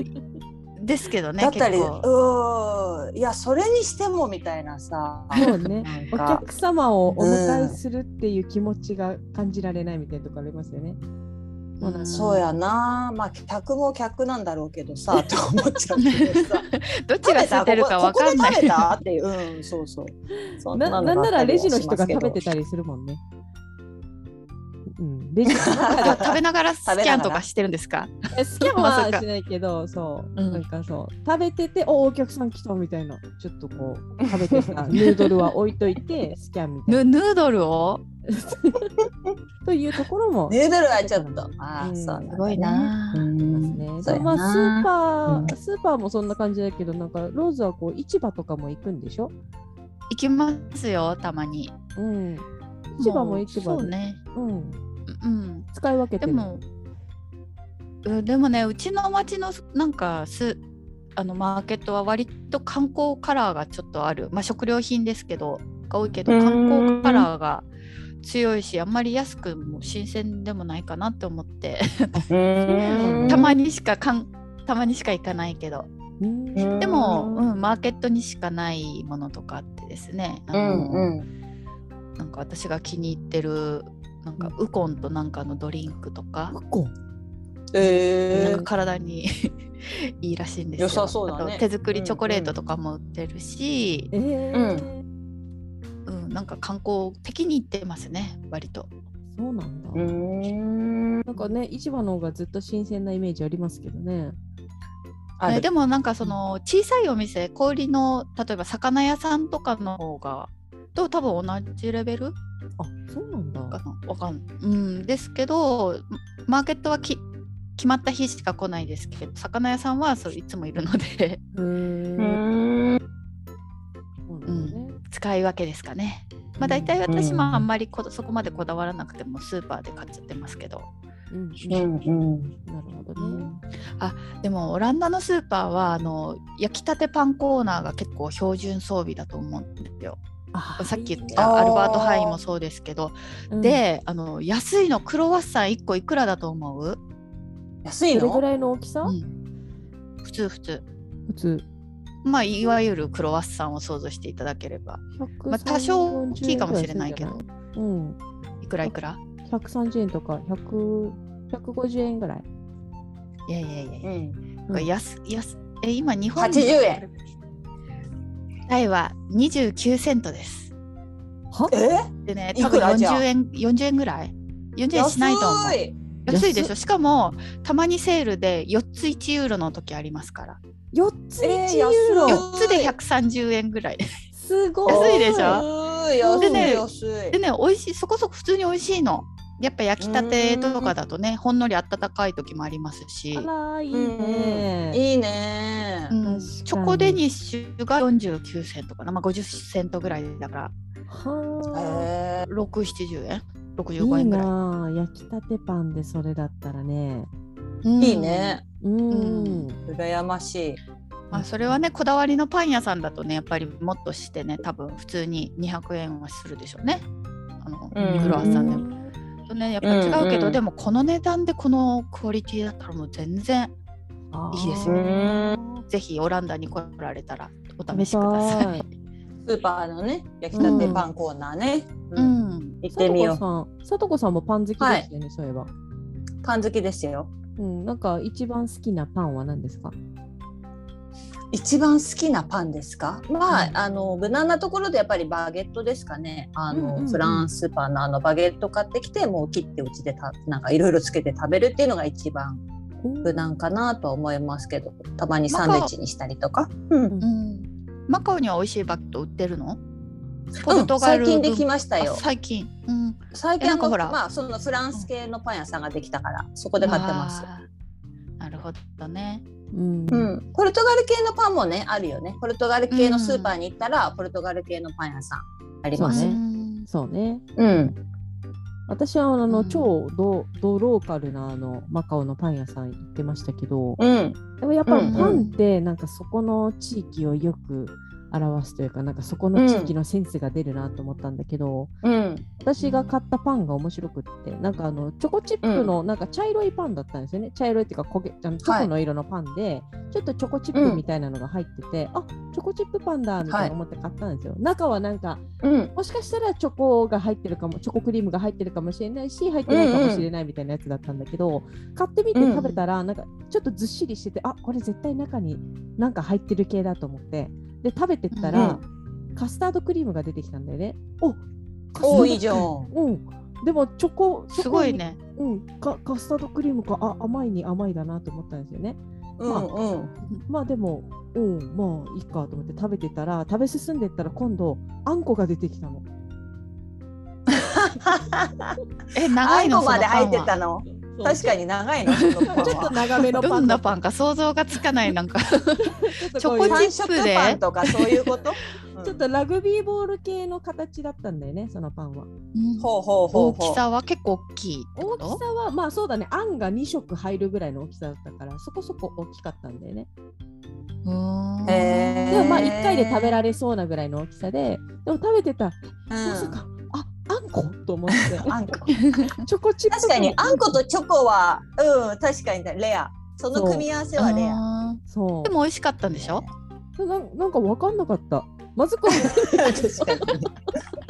ですけどねだったりうーんいやそれにしてもみたいなさ。そうね。お客様をお迎えするっていう気持ちが感じられないみたいなとこありますよね。そうなん。だそうやな。まあ客も客なんだろうけどさ と思っちゃうけどさ。どっちが空いてるかわかんない。ここここで食べたっていううんそうそう。そんなのなんならレジの人が食べてりたりするもんね。うん、レジの中で 食べながらスキャンとかしてるんですか？えスキャンはしないけど、そう、うん。なんかそう、食べてて、おお客さん来たみたいな、ちょっとこう、食べてた ヌードルは置いといて、スキャンみたいな。ヌヌードルを？というところも。ヌードルはちょっと。ああ、うん。すごいな。うね。まあ、スーパうんー、スーパーもそんな感じだけど、なんかローズはこう市場とかも行くんでしょ？行きますよたまに。うん。市場も市場で、そうね。うん。うん。使い分けてる。でもうんでもねうちの町のなんかすあのマーケットは割と観光カラーがちょっとある。まあ食料品ですけどが多いけどうん。観光カラーが強いしあんまり安くも新鮮でもないかなって思って。うん。たまにしかかんたまにしか行かないけど。でも、うん、マーケットにしかないものとかあってですね。あうの、んうん。なんか私が気に入ってるなんかウコンとなんかのドリンクとか、ウコン？えなんか体に いいらしいんですよ。良さそうだねあと手作りチョコレートとかも売ってるし、えーうんなんか観光的に行ってますね割と。そうなんだ。うん。なんかね、市場の方がずっと新鮮なイメージありますけどね。あるねでもなんかその小さいお店小売りの例えば魚屋さんとかの方がと多分同じレベル？かなわかんうんですけどマーケットはき決まった日しか来ないですけど魚屋さんはそういつもいるのでへうーん。使い分けですかね。まあ大体私もあんまりこそこまでこだわらなくてもスーパーで買っちゃってますけどうんうんうん。なるほどね。でもオランダのスーパーはあの焼きたてパンコーナーが結構標準装備だと思うんですよ。あさっき言ったアルバートハインもそうですけど、うんであの安いのクロワッサン1個いくらだと思う、安いの？どれぐらいの大きさ、うん普通普通。普通。まあいわゆるクロワッサンを想像していただければ130まあ多少大きいかもしれないけどうん。いくらいくら？130円とか100 150円ぐらい。いやいやいやいやうん。安安え今日本80円。タイは29セントです。は？え？でね、い多分くらじゃあ？40円、40円ぐらい ?40 円しないと思う。安い安いでしょ？安しかも、たまにセールで4つ1ユーロの時ありますから。4つえー1ユーロ、安い4つで130円ぐらい。すごい安いでしょ？安い安いでね安いでね、美味しい、そこそこ普通に美味しいの。やっぱ焼きたてとかだとね、ほんのり温かい時もありますし。あ。らいいうん。ね、いいね。チョコデニッシュが49セントかな、まあ、50セントぐらいだから。はへ6、70円？あい ?65 い円ぐらい。焼きたてパンでそれだったらね。うん。いいね。うん、羨ましい。まあ、それはねこだわりのパン屋さんだとねやっぱりもっとしてね多分普通に200円はするでしょうね。あのうん。クロワッサンでも。とねやっぱ違うけど、うん。うんでもこの値段でこのクオリティだったらもう全然いいですよね。ぜひオランダに来られたらお試しください。スーパーのね焼きたてパンコーナーね。ううん。ん、行ってみよう。さとこさんもパン好きでしたよね、そういえば。パン好きですよ。うん、なんか一番好きなパンは何ですか？一番好きなパンですか？まあ、うん。あの無難なところでやっぱりバゲットですかね。あの、うんうんうん。フランスパンのあのバゲット買ってきてもう切ってうちでたなんかいろいろつけて食べるっていうのが一番無難かなとは思いますけど。たまにサンドイッチにしたりとか、うん。うん、マカオには美味しいバット売ってるの？ポうんルトガル最近できましたあよ最近、うん、最近あのまあそのフランス系のパン屋さんができたからそこで買ってます、なるほどね。うん。うん、ポルトガル系のパンもねあるよね。ポルトガル系のスーパーに行ったら、ポルトガル系のパン屋さんありますそうね。うんそうね。うん。私はあの、うん。超ドドローカルなあのマカオのパン屋さん行ってましたけど、うん。でもやっぱうん。パンってなんかそこの地域をよく表すというか、なんかそこの地域のセンスが出るなと思ったんだけど、うん。私が買ったパンが面白くって、なんかあのチョコチップのなんか茶色いパンだったんですよね。茶色いっていうか焦げあのチョコの色のパンで、ちょっとチョコチップみたいなのが入ってて、あチョコチップパンだみたいな思って買ったんですよ。中はなんかうん。もしかしたらチョコが入ってるかも、チョコクリームが入ってるかもしれないし、入ってないかもしれないみたいなやつだったんだけど、買ってみて食べたら、なんかちょっとずっしりしてて、あこれ絶対中になんか入ってる系だと思って、で、食べてったら、カスタードクリームが出てきたんだよね。おおーいいじゃんうん。でもチョコすごいね。うんカカスタードクリームかあ甘いに甘いだなと思ったんですよねうんうん。まあでもうんまあいいかと思って食べてたら食べ進んでったら今度あんこが出てきたの え、長いのまで入ってたの？確かに長い の。ちょっとは長めのパンはどんなパンンか想像がつかないなんか。チョコチ三ップで。色パンとかそういうこと？ちょっとラグビーボール系の形だったんだよねそのパンは。ほうほうほう大。きさは結構大きい大きさと。はまあそうだねあんが2色入るぐらいの大きさだったからそこそこ大きかったんだよね。でもまあ1回で食べられそうなぐらいの大きさででも食べてた。まさかああんこ？と思ってうん。あんこ。チョコチップ確かにあんことチョコはうん確かにレア。その組み合わせはレア。あそうーでも美味しかったんでしょ？ななんか分かんなかったまずくない確かに。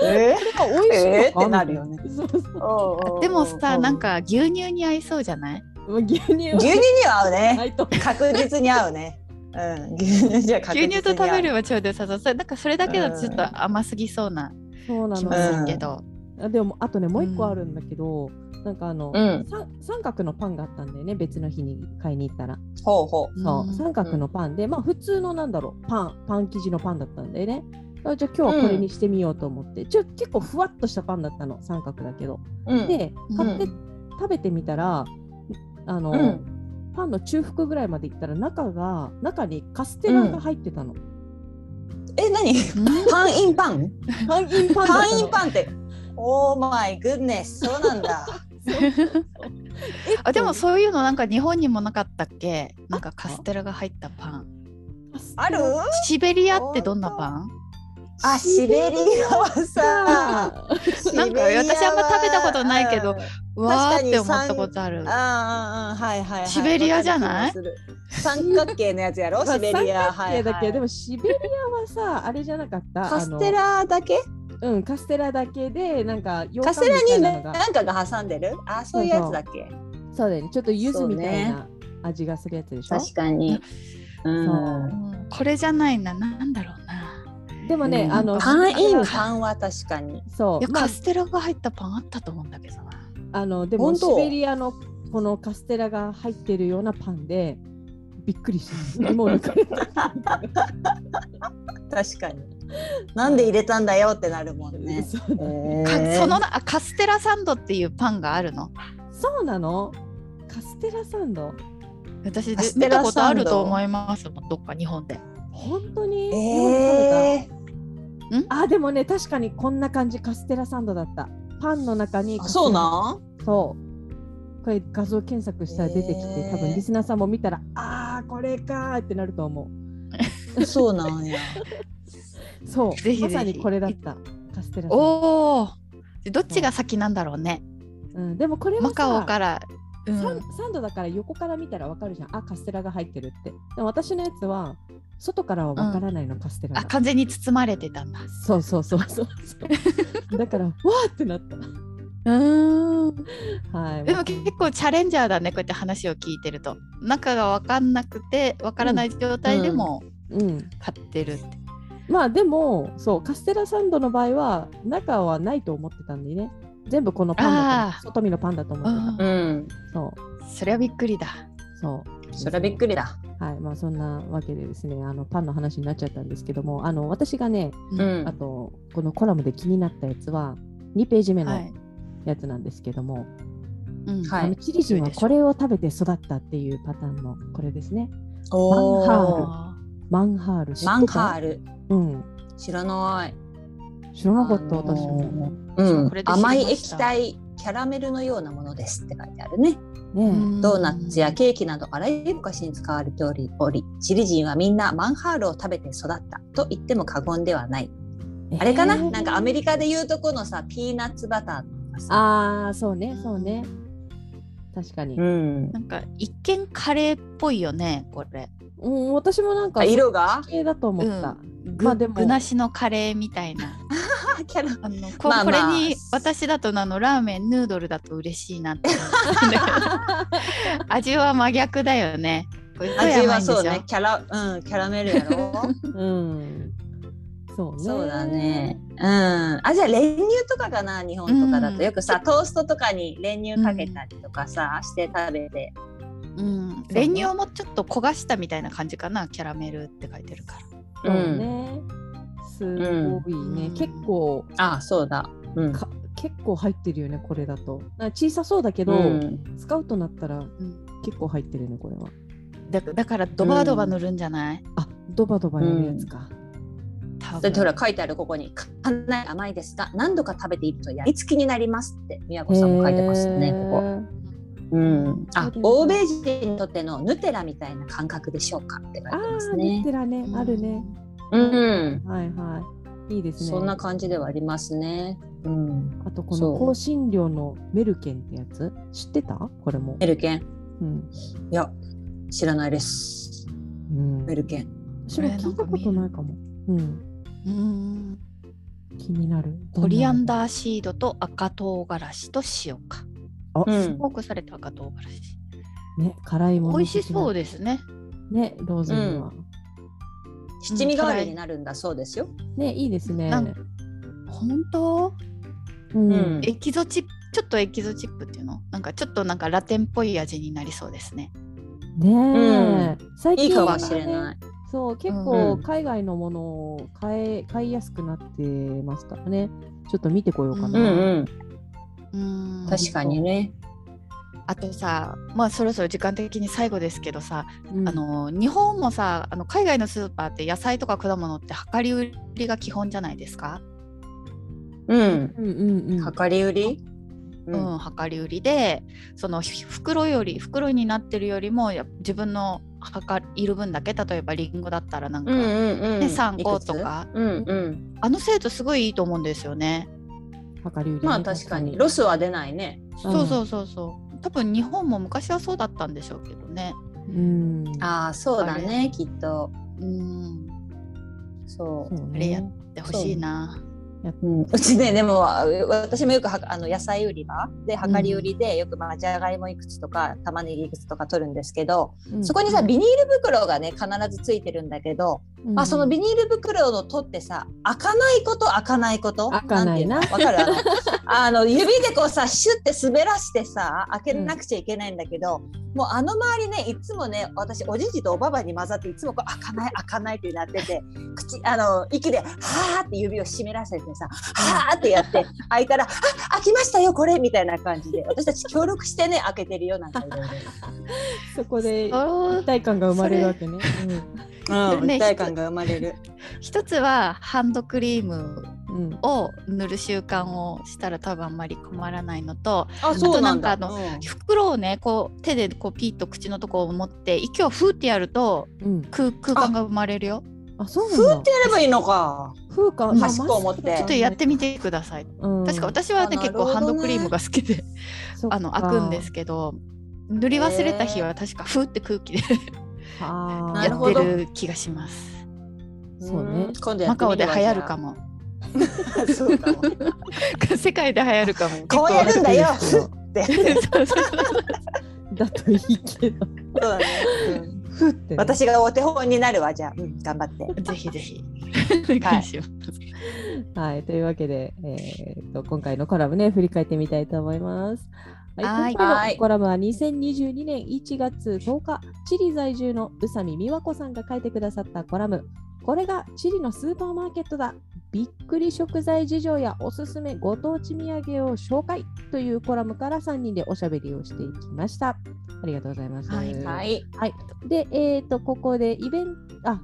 え？これが美味しいえー？ってなるよねそうそうーでもさ、なんか牛乳に合いそうじゃない？まあ牛乳は牛乳には合うなね。確実に合うね。うん。牛乳牛乳と食べるはちょうど良さそう。それなんかそれだけだとちょっと甘すぎそうなそうなの。けど。あでもあとねもう一個あるんだけど、なんかあの、うん。さ三角のパンがあったんだよね別の日に買いに行ったら。ほうほう。そう、うん。三角のパンで、まあ普通のなんだろうパンパン生地のパンだったんだよね。あじゃあ今日はこれにしてみようと思って、ちょ結構ふわっとしたパンだったの三角だけど。うん。で買って、う食べてみたらあの、うん。パンの中腹ぐらいまで行ったら中が中にカステラが入ってたの、え、何？うん？パンインパンパンインパンだパンインパンって。オーマイグッネス、そうなんだ。えあでもそういうのなんか日本にもなかったっけ？なんかカステラが入ったパン。ある？シベリアってどんなパン？あ、シベリアはさ、なんか私あんま食べたことないけどうんうわーって思ったことある。ああ、うんはいはいはい。シベリアじゃない？三角形のやつやろ、まあシベリア。三角形だけど、でももシベリアはさあれじゃなかった？カステラだけ？うんカステラだけでなんか羊カステラに羹みたいなのが。何かが挟んでる？あ、そういうやつだっけ？そうだよね。ちょっと柚子みたいな味がするやつでしょ、確かに。うん。そう。うんこれじゃないななんだろうなでもね、うん。あのパンインパンは確かに。そう。まあ。いやカステラが入ったパンあったと思うんだけどな。あのでもシ本当。ベリアのこのカステラが入ってるようなパンでびっくりした。確かに。なんで入れたんだよってなるもんね。そう。だへかー。そのカステラサンドっていうパンがあるの？そうなの。カステラサンド？私見たことあると思いますもんどっか日本で。本当に、えーあでもね確かにこんな感じカステラサンドだった。パンの中にあそうなん？そう。これ画像検索したら出てきて、へー。多分リスナーさんも見たらあーこれかーってなると思う。そうなんや。そう。ぜひまさにこれだったカステラサンド、おおどっちが先なんだろうね。うん、でもこれはマさカオから、うん。サンドだから横から見たらわかるじゃん。あカステラが入ってるって。でも私のやつは外からはわからないの、カステラが。あ完全に包まれてたんだ。そうそうそうそうそう。だからわーってなった。うん。はい。でも結構チャレンジャーだねこうやって話を聞いてると。中が分かんなくて分からない状態でもうん。買ってるって、まあでもそうカステラサンドの場合は中はないと思ってたんでね全部このパンだあー。と外見のパンだと思ってうん。たそう。それはびっくりだ。そう。それはびっくりだ。はい。まあそんなわけでですねあのパンの話になっちゃったんですけどもあの私がねうん。あとこのコラムで気になったやつは2ページ目のはい、やつなんですけども、うん。はい。あのチリ人はこれを食べて育ったっていうパターンのこれですね。おマンーあマンハールマンハール。うん。知らない。知らなかったあのー私もうん。甘い液体キャラメルのようなものですって書いてあるね。ドーナツやケーキなどあらゆるお菓子に使われており、おりチリ人はみんなマンハールを食べて育ったと言っても過言ではない。えあれかな、えーなんかアメリカでいうとこのさ、ピーナッツバターとかさ。ああそうねそうね。確かに、うん。なんか一見カレーっぽいよねこれうん、私もなんかあ色が？系だと思った、具,、まあでも具なしのカレーみたいな。あ キャラ。あのこ,、まあまあ。これに私だとあのラーメンヌードルだと嬉しいなって味は真逆だよね。味はそうね。キャラうんキャラメルやろ。うん。そうね。そうだね。うん。あじゃあ練乳とかかな日本とかだうん。とよくさ、トーストとかに練乳かけたりとかさ、して食べて。うん、練乳もちょっと焦がしたみたいな感じかなキャラメルって書いてるからそうね。すごいね。うん結構あそうだ。うん。か結構入ってるよねこれだと。小さそうだけど、うん使うとなったらうん結構入ってるねこれは。だだからドバドバ塗るんじゃない、あドバドバやるやつか。多だってほ分ら書いてあるここに「かんない甘いですが何度か食べているとやりつきになります」って宮子さんも書いてますねへここ。ーうん、あ欧米人にとってのヌテラみたいな感覚でしょうかって書いてあますあ、ねヌ。テラね、あるね。うん、はいはい。いいですね。そんな感じではありますね。うん、あとこの香辛料のメルケンってやつ知ってた？これも。メルケン？うん。いや知らないです。うん、メルケン。私も聞いたことないかも。うん。うん気になる。コリアンー。ダーシードと赤唐辛子と塩かあ、うんスモークされた赤唐辛子ね、辛いもの。美味しそうでですねね、ローズには。七味代わりになるんだそうですよ。ね、いいですね。本当？うん。うんエキゾチップちょっとエキゾチップっていうの？なんかちょっとなんかラテンっぽい味になりそうですねねえ、最近はいいかもしれねない。そう、結う構ん海外のものを買え買いやすくなってますからね。ちょっと見てこようかうな。んうん、うん確かにね。あとさまあそろそろ時間的に最後ですけどさ、うんあの日本もさあの海外のスーパーって野菜とか果物って量り売りが基本じゃないですか、うん、うんうんうん。量り売り？ううん量り売りでそのひ袋より袋になってるよりもや自分の量いる分だけ例えばリンゴだったらなんか、うんうんうん。ね3個とかうんうん。あの制度すごいいいと思うんですよね。量り売りねまあ確かにロスは出ないね。うんそうそうそうそう多分日本も昔はそうだったんでしょうけどね。うん。ああそうだねきっと。うんそう。そうあれやね。でほしいな。うん、うちねでもあ私もよくはあの野菜売り場で量り売りでよくまあじゃがいもいくつとか玉ねぎいくつとか取るんですけど、うん。そこにさビニール袋がね必ずついてるんだけど、まあそのビニール袋の取ってさ開かないこと開かないこと？開かないな。んていうの？わかる？あの指でこうさシュッて滑らしてさ開けなくちゃいけないんだけど、もうあの周りねいつもね私おじいじとおばばに混ざっていつもこう開かない開かないってなってて口あの息で「はーって指を湿らせてさ「はーってやって開いたら「あ開きましたよこれ」みたいな感じで私たち協力してね開けてるよなんか。そこで一体感が生まれるわけね。うん、ね一体感が生まれる。一つはハンドクリームうんうんを塗る習慣をしたら多分あんまり困らないのとあ、そうなんだうん袋をねこう手でこうピッと口のとこを持って息をふーってやるとうん。空空間が生まれるよ。あ、そうなんだ。やればいいのか。風化うん端っこを持ってちょっとやってみてください。うん確か私はねあ結構ハンドクリームが好きであの開くんですけど塗り忘れた日は確かふーって空気でやってる気がします。そうねん今度やマカオでってみるわ流行るか。も。そうかも。世界で流行るかも。こうやるんだよだといいけど。そうだね。うんふってね。私がお手本になるわじゃあ、うん、頑張って。ぜひぜひお願いします。はい、というわけで、えー、と今回のコラムね、振り返ってみたいと思います。はい今はい回のコラムは2022年1月10日、チリ在住の宇佐美美和子さんが書いてくださったコラム。これがチリのスーパーマーケットだ。びっくり食材事情やおすすめご当地土産を紹介というコラムから3人でおしゃべりをしていきました。ありがとうございます。はいはい。で、えっ、と、ここでイベント、あ、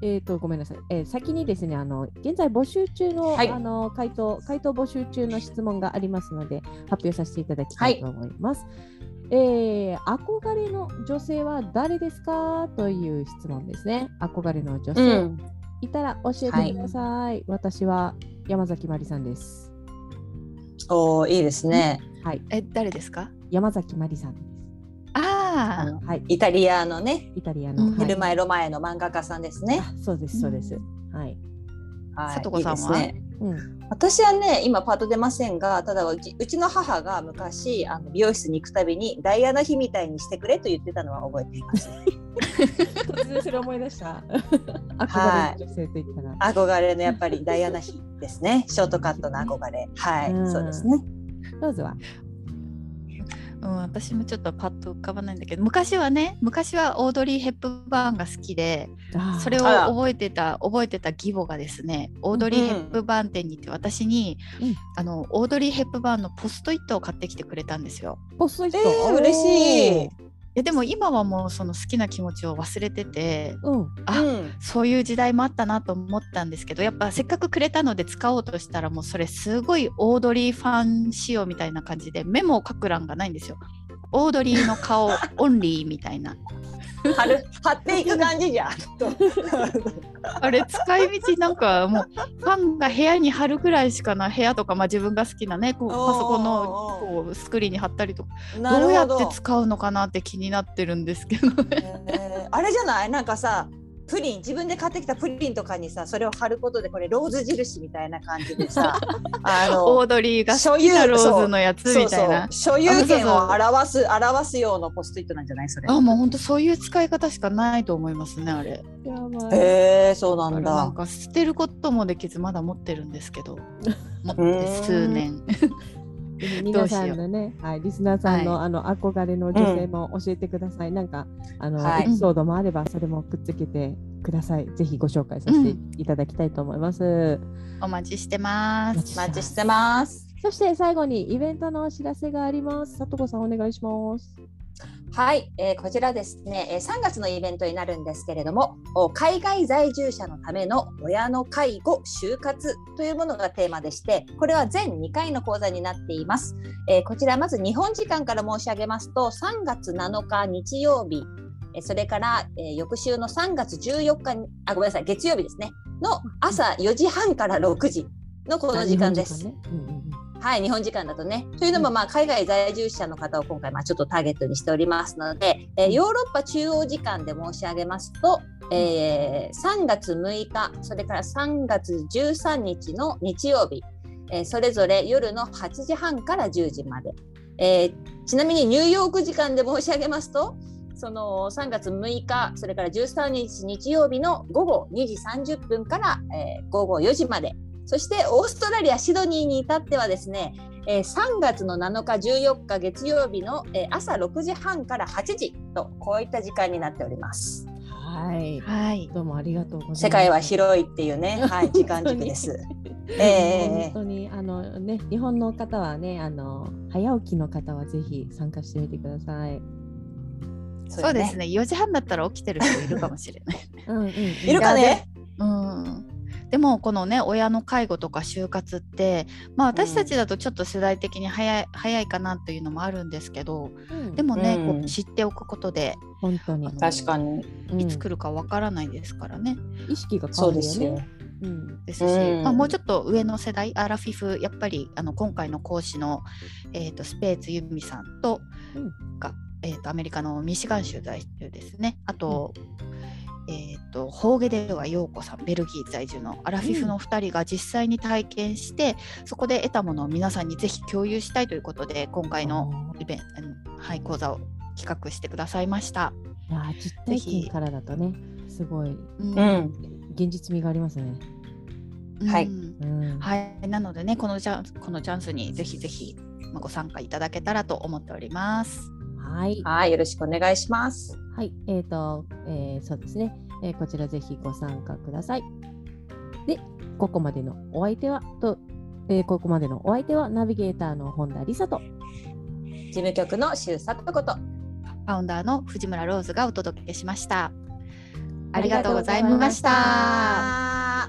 えっ、と、ごめんなさい。えー先にですね、あの、現在募集中の、はいあの、回答、回答募集中の質問がありますので、発表させていただきたいと思います。えー憧れの女性は誰ですか？という質問ですね。憧れの女う性、ん。いたら教えてください。私は山崎まりさんです。おーいいですね。はい、え誰ですか？山崎まりさんです。ああ、はい、イタリアのね、イタリアの。うんはいエルマエロマエの漫画家さんですね。あそうです、そうです。はい。はいさとこさんは？ねうん私はね今パッと出ませんがただうちうちの母が昔あの美容室に行くたびにダイアナ妃みたいにしてくれと言ってたのは覚えています。突然それ思い出した。憧れの女性と言ったら。憧れのやっぱりダイアナ妃ですね。ショートカットの憧れ。はい、うんそうですね。どうぞは。うん、私もちょっとパッと浮かばないんだけど昔はね昔はオードリー・ヘップバーンが好きでそれを覚えてた覚えてた義母がですねオードリー・ヘップバーン店に行って私に、うんあのオードリー・ヘップバーンのポストイットを買ってきてくれたんですよ。ポストイット？えー、嬉しい。えでも今はもうその好きな気持ちを忘れてて。うん。あ、うんそういう時代もあったなと思ったんですけどやっぱせっかくくれたので使おうとしたらもうそれすごいオードリーファン仕様みたいな感じでメモを書く欄がないんですよ。オードリーの顔オンリーみたいな。貼る貼っていく感じじゃん。あれ使い道なんかもうファンが部屋に貼るぐらいしかない部屋とか、まあ、自分が好きなねこうパソコンのこうスクリーンに貼ったりとかどうやって使うのかなって気になってるんですけどね。えーあれじゃない？なんかさプリン自分で買ってきたプリンとかにさそれを貼ることでこれローズ印みたいな感じでさ あのオードリーが好きなローズのやつみたいな。そうそう所有権を表す表すようなポストイットなんじゃない？それ。あもう本当そういう使い方しかないと思いますねあれ。へえそうなんだ。なんか捨てることもできずまだ持ってるんですけど持ってうん数年。皆さんのね、はい、リスナーさんの、はあの憧れの女性も教えてください。なんかあの、はいエピソードもあればそれもくっつけてください。ぜひご紹介させていただきたいと思います。お待ちしてます。お待ちしてます。そして最後にイベントのお知らせがあります。さとこさんお願いします。はい、えーこちらですね、え3月のイベントになるんですけれども、海外在住者のための親の介護就活というものがテーマでして、これは全2回の講座になっています。えこちらまず日本時間から申し上げますと、3月7日日曜日、それから、え翌週の3月14日に、あ、ごめんなさい、月曜日ですね、の朝4時半から6時のこの時間です。はい、日本時間だとね。というのも、まあ、海外在住者の方を今回、まあ、ちょっとターゲットにしておりますので、えーヨーロッパ中央時間で申し上げますと、えー3月6日、それから3月13日の日曜日、えーそれぞれ夜の8時半から10時まで。えーちなみにニューヨーク時間で申し上げますと、その3月6日、それから13日日曜日の午後2時30分から、えー午後4時まで。そしてオーストラリア・シドニーに至ってはですね、えー3月の7日、14日月曜日の、えー朝6時半から8時とこういった時間になっております。はい。はい。どうもありがとうございます。世界は広いっていうね、はい、時間軸です。え本当にあのね日本の方はねあの早起きの方はぜひ参加してみてください。ーそうです。ね。4時半だったら起きてる人いるかもしれない。うんうんうん、いるかね。うん。でもこのね親の介護とか就活ってまあ私たちだとちょっと世代的に早い,、早いかなというのもあるんですけどうん。でもね、うん。こう知っておくことで本当に。確かに。うんいつ来るかわからないですからね。意識が変そうわるよね。ですよ。うん。ですし、うん。まあ、もうちょっと上の世代アラフィフやっぱりあの今回の講師の、えー、とスペーツユミさんと、うん。が、えー、とアメリカのミシガン州在住ですね。あと,、えー、とホーゲデは陽子さんベルギー在住のアラフィフの2人が実際に体験して、そこで得たものを皆さんにぜひ共有したいということで今回のイベント、はい、講座を企画してくださいました。いやー実体験からだとねすごいうんうん。現実味がありますね。はいうんうんはい、なのでね、このチャンスこのチャンスにぜひぜひまあご参加いただけたらと思っております。はいはい、よろしくお願いします。はいえっ、と、えーそうですね、えーこちらぜひご参加ください。でここまでのお相手はと、えーここまでのお相手はナビゲーターの本田理沙と事務局の周佐とこと。ファウンダーの藤村ローズがお届けしました。あありがとうございました